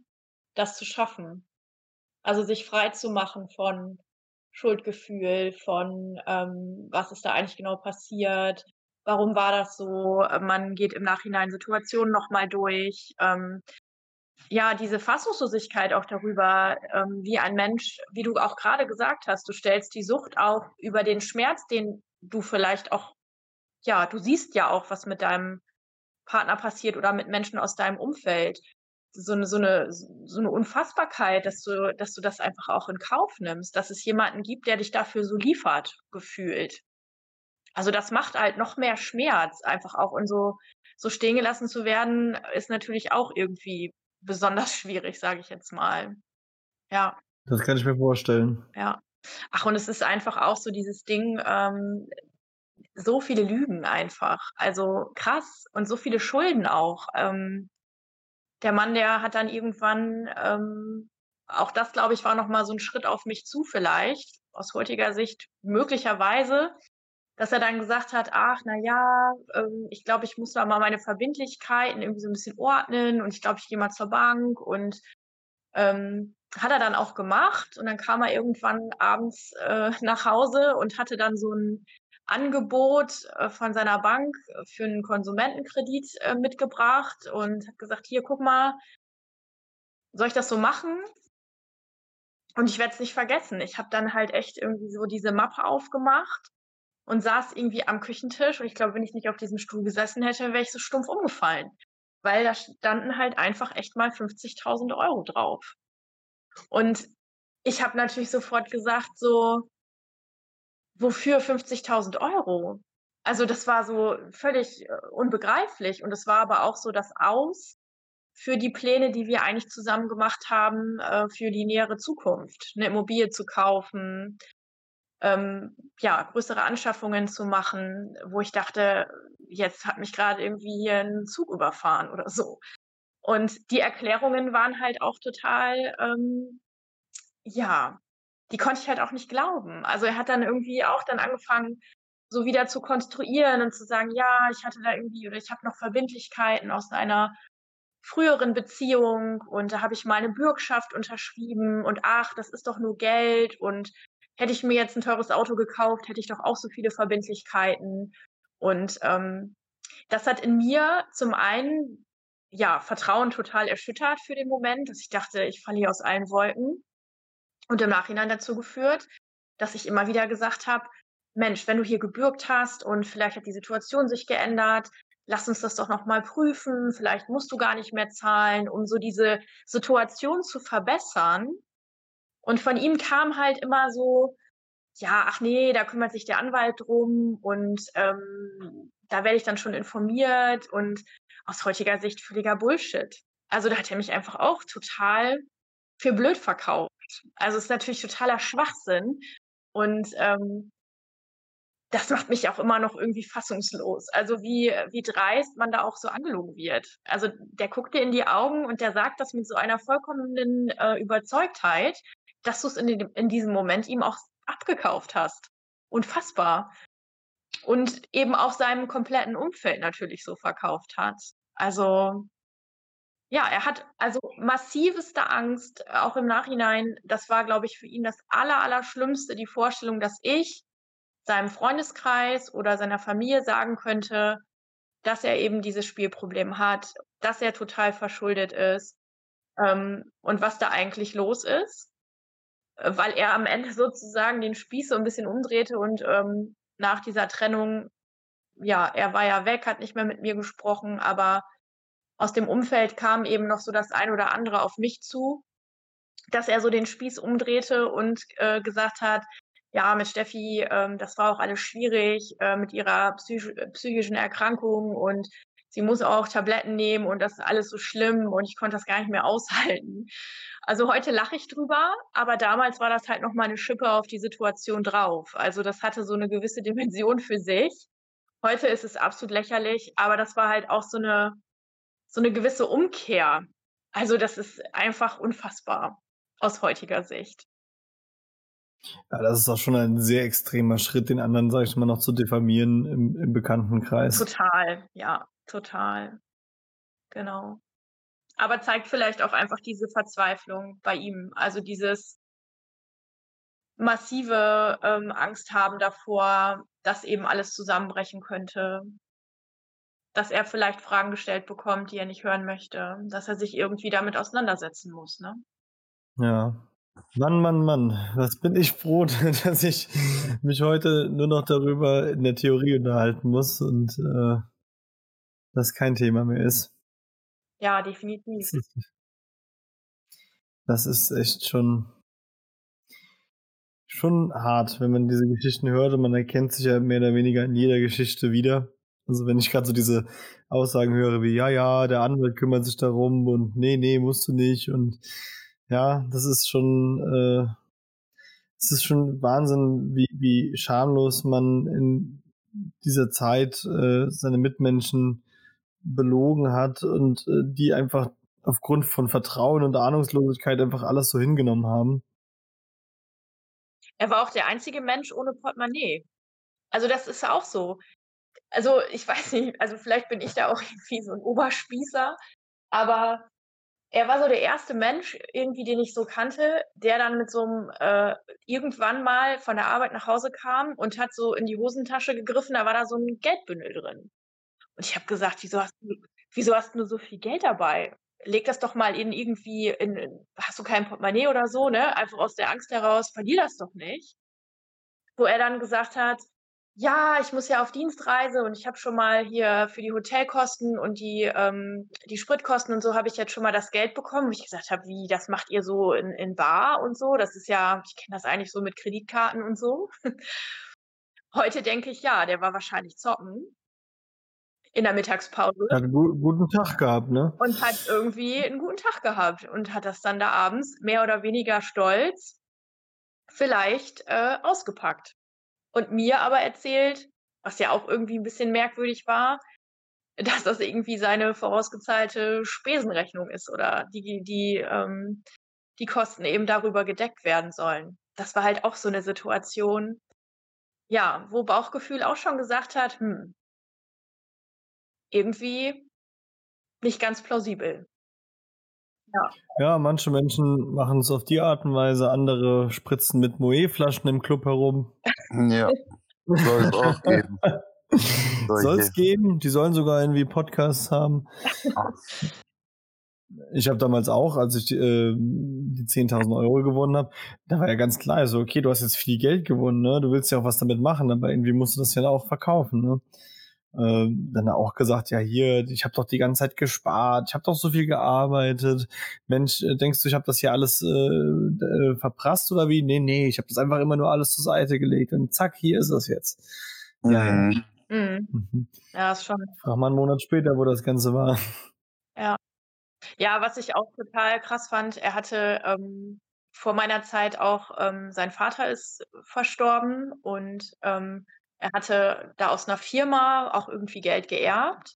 das zu schaffen. Also sich frei zu machen von Schuldgefühl, von ähm, was ist da eigentlich genau passiert, warum war das so? Äh, man geht im Nachhinein Situationen nochmal durch. Ähm, ja, diese Fassungslosigkeit auch darüber, ähm, wie ein Mensch, wie du auch gerade gesagt hast, du stellst die Sucht auch über den Schmerz, den du vielleicht auch, ja, du siehst ja auch, was mit deinem Partner passiert oder mit Menschen aus deinem Umfeld. So eine, so eine, so eine Unfassbarkeit, dass du, dass du das einfach auch in Kauf nimmst, dass es jemanden gibt, der dich dafür so liefert, gefühlt also das macht halt noch mehr Schmerz, einfach auch und so, so stehen gelassen zu werden, ist natürlich auch irgendwie besonders schwierig, sage ich jetzt mal. Ja. Das kann ich mir vorstellen. Ja. Ach, und es ist einfach auch so dieses Ding, ähm, so viele Lügen einfach. Also krass und so viele Schulden auch. Ähm, der Mann, der hat dann irgendwann, ähm, auch das, glaube ich, war nochmal so ein Schritt auf mich zu vielleicht, aus heutiger Sicht möglicherweise, dass er dann gesagt hat, ach, na ja, ähm, ich glaube, ich muss da mal meine Verbindlichkeiten irgendwie so ein bisschen ordnen und ich glaube, ich gehe mal zur Bank und ähm, hat er dann auch gemacht und dann kam er irgendwann abends äh, nach Hause und hatte dann so ein Angebot äh, von seiner Bank für einen Konsumentenkredit äh, mitgebracht und hat gesagt, hier, guck mal, soll ich das so machen? Und ich werde es nicht vergessen. Ich habe dann halt echt irgendwie so diese Mappe aufgemacht und saß irgendwie am Küchentisch. Und ich glaube, wenn ich nicht auf diesem Stuhl gesessen hätte, wäre ich so stumpf umgefallen. Weil da standen halt einfach echt mal 50.000 Euro drauf. Und ich habe natürlich sofort gesagt, so, wofür 50.000 Euro? Also das war so völlig äh, unbegreiflich. Und es war aber auch so das Aus für die Pläne, die wir eigentlich zusammen gemacht haben, äh, für die nähere Zukunft. Eine Immobilie zu kaufen, ähm, ja, größere Anschaffungen zu machen, wo ich dachte, jetzt hat mich gerade irgendwie hier ein Zug überfahren oder so. Und die Erklärungen waren halt auch total, ähm, ja, die konnte ich halt auch nicht glauben. Also er hat dann irgendwie auch dann angefangen, so wieder zu konstruieren und zu sagen, ja, ich hatte da irgendwie oder ich habe noch Verbindlichkeiten aus einer früheren Beziehung und da habe ich mal eine Bürgschaft unterschrieben und ach, das ist doch nur Geld und hätte ich mir jetzt ein teures Auto gekauft, hätte ich doch auch so viele Verbindlichkeiten. Und ähm, das hat in mir zum einen ja Vertrauen total erschüttert für den Moment, dass ich dachte, ich falle hier aus allen Wolken. Und im Nachhinein dazu geführt, dass ich immer wieder gesagt habe, Mensch, wenn du hier gebürgt hast und vielleicht hat die Situation sich geändert, lass uns das doch noch mal prüfen, vielleicht musst du gar nicht mehr zahlen, um so diese Situation zu verbessern und von ihm kam halt immer so, ja, ach nee, da kümmert sich der Anwalt drum und ähm, da werde ich dann schon informiert und aus heutiger Sicht völliger Bullshit. Also da hat er mich einfach auch total für blöd verkauft. Also es ist natürlich totaler Schwachsinn und ähm, das macht mich auch immer noch irgendwie fassungslos. Also wie, wie dreist man da auch so angelogen wird. Also der guckt dir in die Augen und der sagt das mit so einer vollkommenen äh, Überzeugtheit, dass du es in, in diesem Moment ihm auch abgekauft hast. Unfassbar. Und eben auch seinem kompletten Umfeld natürlich so verkauft hat. Also ja, er hat also massiveste Angst, auch im Nachhinein. Das war, glaube ich, für ihn das Aller, Allerschlimmste, die Vorstellung, dass ich seinem Freundeskreis oder seiner Familie sagen könnte, dass er eben dieses Spielproblem hat, dass er total verschuldet ist ähm, und was da eigentlich los ist, äh, weil er am Ende sozusagen den Spieß so ein bisschen umdrehte und ähm, nach dieser Trennung, ja, er war ja weg, hat nicht mehr mit mir gesprochen, aber aus dem Umfeld kam eben noch so das ein oder andere auf mich zu, dass er so den Spieß umdrehte und äh, gesagt hat, ja, mit Steffi, ähm, das war auch alles schwierig äh, mit ihrer psych psychischen Erkrankung und sie muss auch Tabletten nehmen und das ist alles so schlimm und ich konnte das gar nicht mehr aushalten. Also heute lache ich drüber, aber damals war das halt noch mal eine Schippe auf die Situation drauf. Also das hatte so eine gewisse Dimension für sich. Heute ist es absolut lächerlich, aber das war halt auch so eine so eine gewisse Umkehr. Also das ist einfach unfassbar aus heutiger Sicht. Ja, das ist auch schon ein sehr extremer Schritt, den anderen, sage ich mal, noch zu diffamieren im, im Bekanntenkreis. Total, ja, total. Genau. Aber zeigt vielleicht auch einfach diese Verzweiflung bei ihm. Also dieses massive ähm, Angst haben davor, dass eben alles zusammenbrechen könnte. Dass er vielleicht Fragen gestellt bekommt, die er nicht hören möchte. Dass er sich irgendwie damit auseinandersetzen muss, ne? Ja. Mann, Mann, Mann, was bin ich froh, dass ich mich heute nur noch darüber in der Theorie unterhalten muss und äh, das kein Thema mehr ist. Ja, definitiv. Das ist, das ist echt schon schon hart, wenn man diese Geschichten hört und man erkennt sich ja mehr oder weniger in jeder Geschichte wieder. Also wenn ich gerade so diese Aussagen höre wie, ja, ja, der Anwalt kümmert sich darum und nee, nee, musst du nicht und ja, das ist schon, äh, es ist schon Wahnsinn, wie, wie schamlos man in dieser Zeit äh, seine Mitmenschen belogen hat und äh, die einfach aufgrund von Vertrauen und Ahnungslosigkeit einfach alles so hingenommen haben. Er war auch der einzige Mensch ohne Portemonnaie. Also das ist auch so. Also ich weiß nicht, also vielleicht bin ich da auch irgendwie so ein Oberspießer, aber er war so der erste Mensch irgendwie, den ich so kannte, der dann mit so einem äh, irgendwann mal von der Arbeit nach Hause kam und hat so in die Hosentasche gegriffen, da war da so ein Geldbündel drin. Und ich habe gesagt, wieso hast, du, wieso hast du so viel Geld dabei? Leg das doch mal in irgendwie, in, hast du kein Portemonnaie oder so, ne? Einfach aus der Angst heraus, verlier das doch nicht. Wo er dann gesagt hat, ja, ich muss ja auf Dienstreise und ich habe schon mal hier für die Hotelkosten und die, ähm, die Spritkosten und so habe ich jetzt schon mal das Geld bekommen. Wo ich gesagt habe, wie, das macht ihr so in, in Bar und so? Das ist ja, ich kenne das eigentlich so mit Kreditkarten und so. Heute denke ich, ja, der war wahrscheinlich zocken in der Mittagspause. Hat einen gu guten Tag gehabt, ne? Und hat irgendwie einen guten Tag gehabt und hat das dann da abends mehr oder weniger stolz vielleicht äh, ausgepackt und mir aber erzählt, was ja auch irgendwie ein bisschen merkwürdig war, dass das irgendwie seine vorausgezahlte Spesenrechnung ist oder die, die, ähm, die Kosten eben darüber gedeckt werden sollen. Das war halt auch so eine Situation, ja, wo Bauchgefühl auch schon gesagt hat, hm, irgendwie nicht ganz plausibel. Ja. ja, manche Menschen machen es auf die Art und Weise, andere spritzen mit Moe-Flaschen im Club herum. Ja, soll es auch geben. Soll es geben, die sollen sogar irgendwie Podcasts haben. Ich habe damals auch, als ich äh, die 10.000 Euro gewonnen habe, da war ja ganz klar, so, okay, du hast jetzt viel Geld gewonnen, ne? du willst ja auch was damit machen, aber irgendwie musst du das ja auch verkaufen. Ne? Äh, dann auch gesagt, ja hier, ich habe doch die ganze Zeit gespart, ich habe doch so viel gearbeitet. Mensch, äh, denkst du, ich habe das hier alles äh, äh, verprasst oder wie? Nee, nee, ich habe das einfach immer nur alles zur Seite gelegt und zack, hier ist es jetzt. Ja, mhm. Mhm. mhm. Ja, ist schon. Frag mal einen Monat später, wo das Ganze war. Ja. Ja, was ich auch total krass fand, er hatte ähm, vor meiner Zeit auch, ähm, sein Vater ist verstorben und ähm, er hatte da aus einer Firma auch irgendwie Geld geerbt.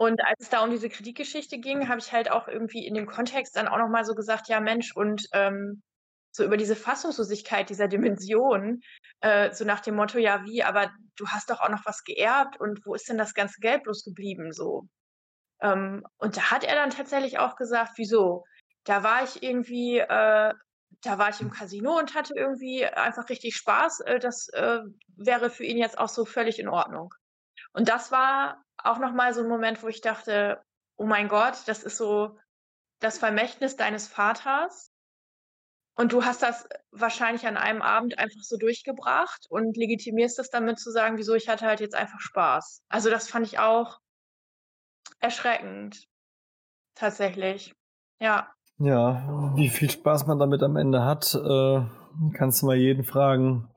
Und als es da um diese Kreditgeschichte ging, habe ich halt auch irgendwie in dem Kontext dann auch noch mal so gesagt: „Ja Mensch“ und, ähm, so über diese Fassungslosigkeit dieser Dimension, äh, so nach dem Motto: „Ja wie, aber du hast doch auch noch was geerbt und wo ist denn das ganze Geld bloß geblieben?“ So. Ähm, und da hat er dann tatsächlich auch gesagt: „Wieso? Da war ich irgendwie, äh da war ich im Casino und hatte irgendwie einfach richtig Spaß. Äh, das, äh, wäre für ihn jetzt auch so völlig in Ordnung. Und das war auch nochmal so ein Moment, wo ich dachte, oh mein Gott, das ist so das Vermächtnis deines Vaters. Und du hast das wahrscheinlich an einem Abend einfach so durchgebracht und legitimierst das damit zu sagen, wieso ich hatte halt jetzt einfach Spaß. Also das fand ich auch erschreckend. Tatsächlich. Ja. Ja, wie viel Spaß man damit am Ende hat, äh, kannst du mal jeden fragen,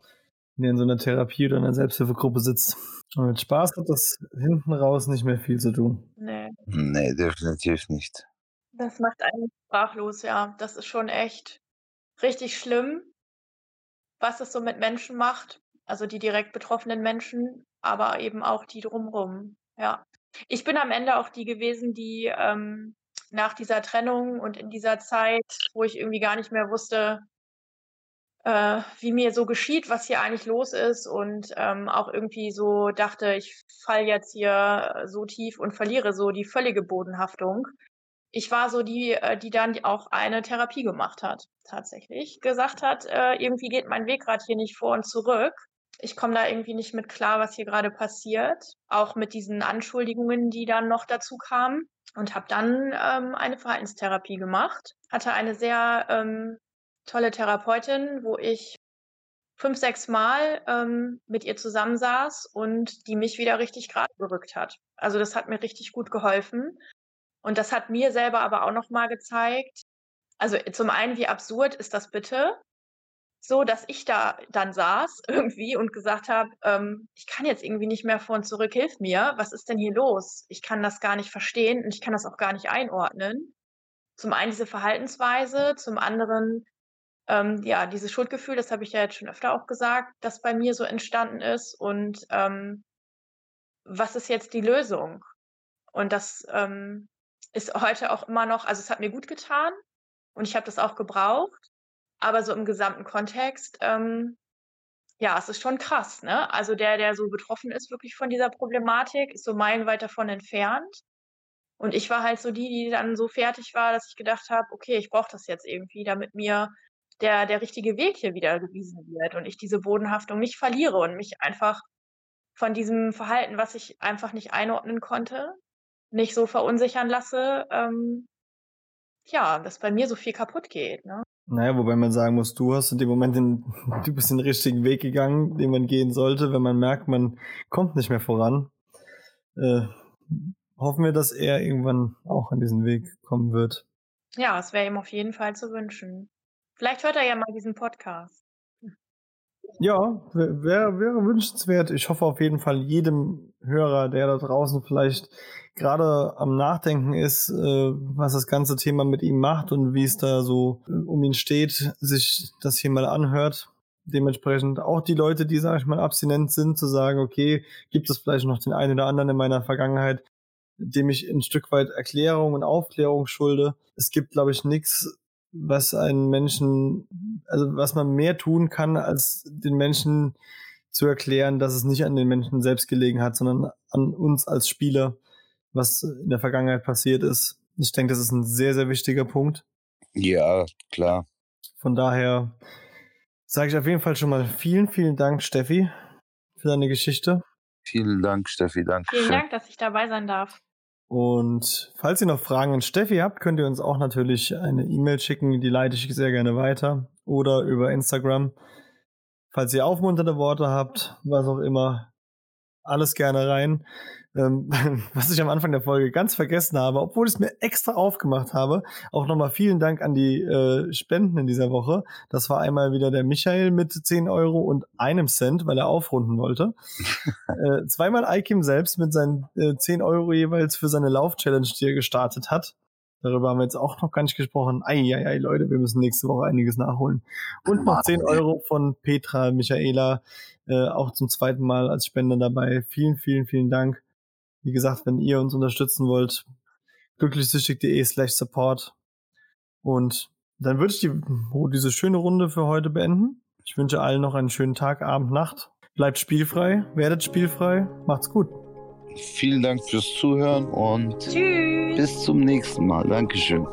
der in so einer Therapie oder in einer Selbsthilfegruppe sitzt. Und mit Spaß hat das hinten raus nicht mehr viel zu tun. Nee. Nee, definitiv nicht. Das macht einen sprachlos, ja. Das ist schon echt richtig schlimm, was es so mit Menschen macht. Also die direkt betroffenen Menschen, aber eben auch die drumrum. Ja. Ich bin am Ende auch die gewesen, die ähm, nach dieser Trennung und in dieser Zeit, wo ich irgendwie gar nicht mehr wusste, äh, wie mir so geschieht, was hier eigentlich los ist und ähm, auch irgendwie so dachte, ich fall jetzt hier so tief und verliere so die völlige Bodenhaftung. Ich war so die, äh, die dann auch eine Therapie gemacht hat, tatsächlich. Gesagt hat, äh, irgendwie geht mein Weg gerade hier nicht vor und zurück. Ich komme da irgendwie nicht mit klar, was hier gerade passiert. Auch mit diesen Anschuldigungen, die dann noch dazu kamen. Und habe dann ähm, eine Verhaltenstherapie gemacht. Hatte eine sehr ähm, tolle Therapeutin, wo ich fünf, sechs Mal ähm, mit ihr zusammensaß und die mich wieder richtig gerade gerückt hat. Also das hat mir richtig gut geholfen. Und das hat mir selber aber auch nochmal gezeigt, also zum einen, wie absurd ist das bitte, so dass ich da dann saß irgendwie und gesagt habe, ähm, ich kann jetzt irgendwie nicht mehr vor und zurück, hilf mir, was ist denn hier los? Ich kann das gar nicht verstehen und ich kann das auch gar nicht einordnen. Zum einen diese Verhaltensweise, zum anderen ähm, ja, dieses Schuldgefühl, das habe ich ja jetzt schon öfter auch gesagt, das bei mir so entstanden ist. Und ähm, was ist jetzt die Lösung? Und das ähm, ist heute auch immer noch, also es hat mir gut getan und ich habe das auch gebraucht, aber so im gesamten Kontext, ähm, ja, es ist schon krass, ne? Also der, der so betroffen ist wirklich von dieser Problematik, ist so meilenweit davon entfernt. Und ich war halt so die, die dann so fertig war, dass ich gedacht habe, okay, ich brauche das jetzt irgendwie, damit mir der, der richtige Weg hier wieder gewiesen wird und ich diese Bodenhaftung nicht verliere und mich einfach von diesem Verhalten, was ich einfach nicht einordnen konnte, nicht so verunsichern lasse, ähm, ja, dass bei mir so viel kaputt geht. Ne? Naja, wobei man sagen muss, du hast in dem Moment den, du bist den richtigen Weg gegangen, den man gehen sollte, wenn man merkt, man kommt nicht mehr voran. Äh, hoffen wir, dass er irgendwann auch an diesen Weg kommen wird. Ja, es wäre ihm auf jeden Fall zu wünschen. Vielleicht hört er ja mal diesen Podcast. Ja, wäre wär wünschenswert. Ich hoffe auf jeden Fall jedem Hörer, der da draußen vielleicht gerade am Nachdenken ist, äh, was das ganze Thema mit ihm macht und wie es da so äh, um ihn steht, sich das hier mal anhört. Dementsprechend auch die Leute, die, sage ich mal, abstinent sind, zu sagen, okay, gibt es vielleicht noch den einen oder anderen in meiner Vergangenheit, dem ich ein Stück weit Erklärung und Aufklärung schulde. Es gibt, glaube ich, nichts was einen Menschen, also was man mehr tun kann, als den Menschen zu erklären, dass es nicht an den Menschen selbst gelegen hat, sondern an uns als Spieler, was in der Vergangenheit passiert ist. Ich denke, das ist ein sehr, sehr wichtiger Punkt. Ja, klar. Von daher sage ich auf jeden Fall schon mal vielen, vielen Dank, Steffi, für deine Geschichte. Vielen Dank, Steffi. Danke. Vielen Dank, dass ich dabei sein darf. Und falls ihr noch Fragen an Steffi habt, könnt ihr uns auch natürlich eine E-Mail schicken, die leite ich sehr gerne weiter. Oder über Instagram. Falls ihr aufmunternde Worte habt, was auch immer, alles gerne rein. Ähm, was ich am Anfang der Folge ganz vergessen habe, obwohl ich es mir extra aufgemacht habe. Auch nochmal vielen Dank an die äh, Spenden in dieser Woche. Das war einmal wieder der Michael mit 10 Euro und einem Cent, weil er aufrunden wollte. äh, zweimal Aikim selbst mit seinen äh, 10 Euro jeweils für seine Lauf-Challenge, die er gestartet hat. Darüber haben wir jetzt auch noch gar nicht gesprochen. Eieiei, Leute, wir müssen nächste Woche einiges nachholen. Und noch 10 Euro von Petra Michaela, äh, auch zum zweiten Mal als Spender dabei. Vielen, vielen, vielen Dank. Wie gesagt, wenn ihr uns unterstützen wollt, glücklichsüchtig.de slash support. Und dann würde ich die, diese schöne Runde für heute beenden. Ich wünsche allen noch einen schönen Tag, Abend, Nacht. Bleibt spielfrei, werdet spielfrei, macht's gut. Vielen Dank fürs Zuhören und Tschüss. bis zum nächsten Mal. Dankeschön.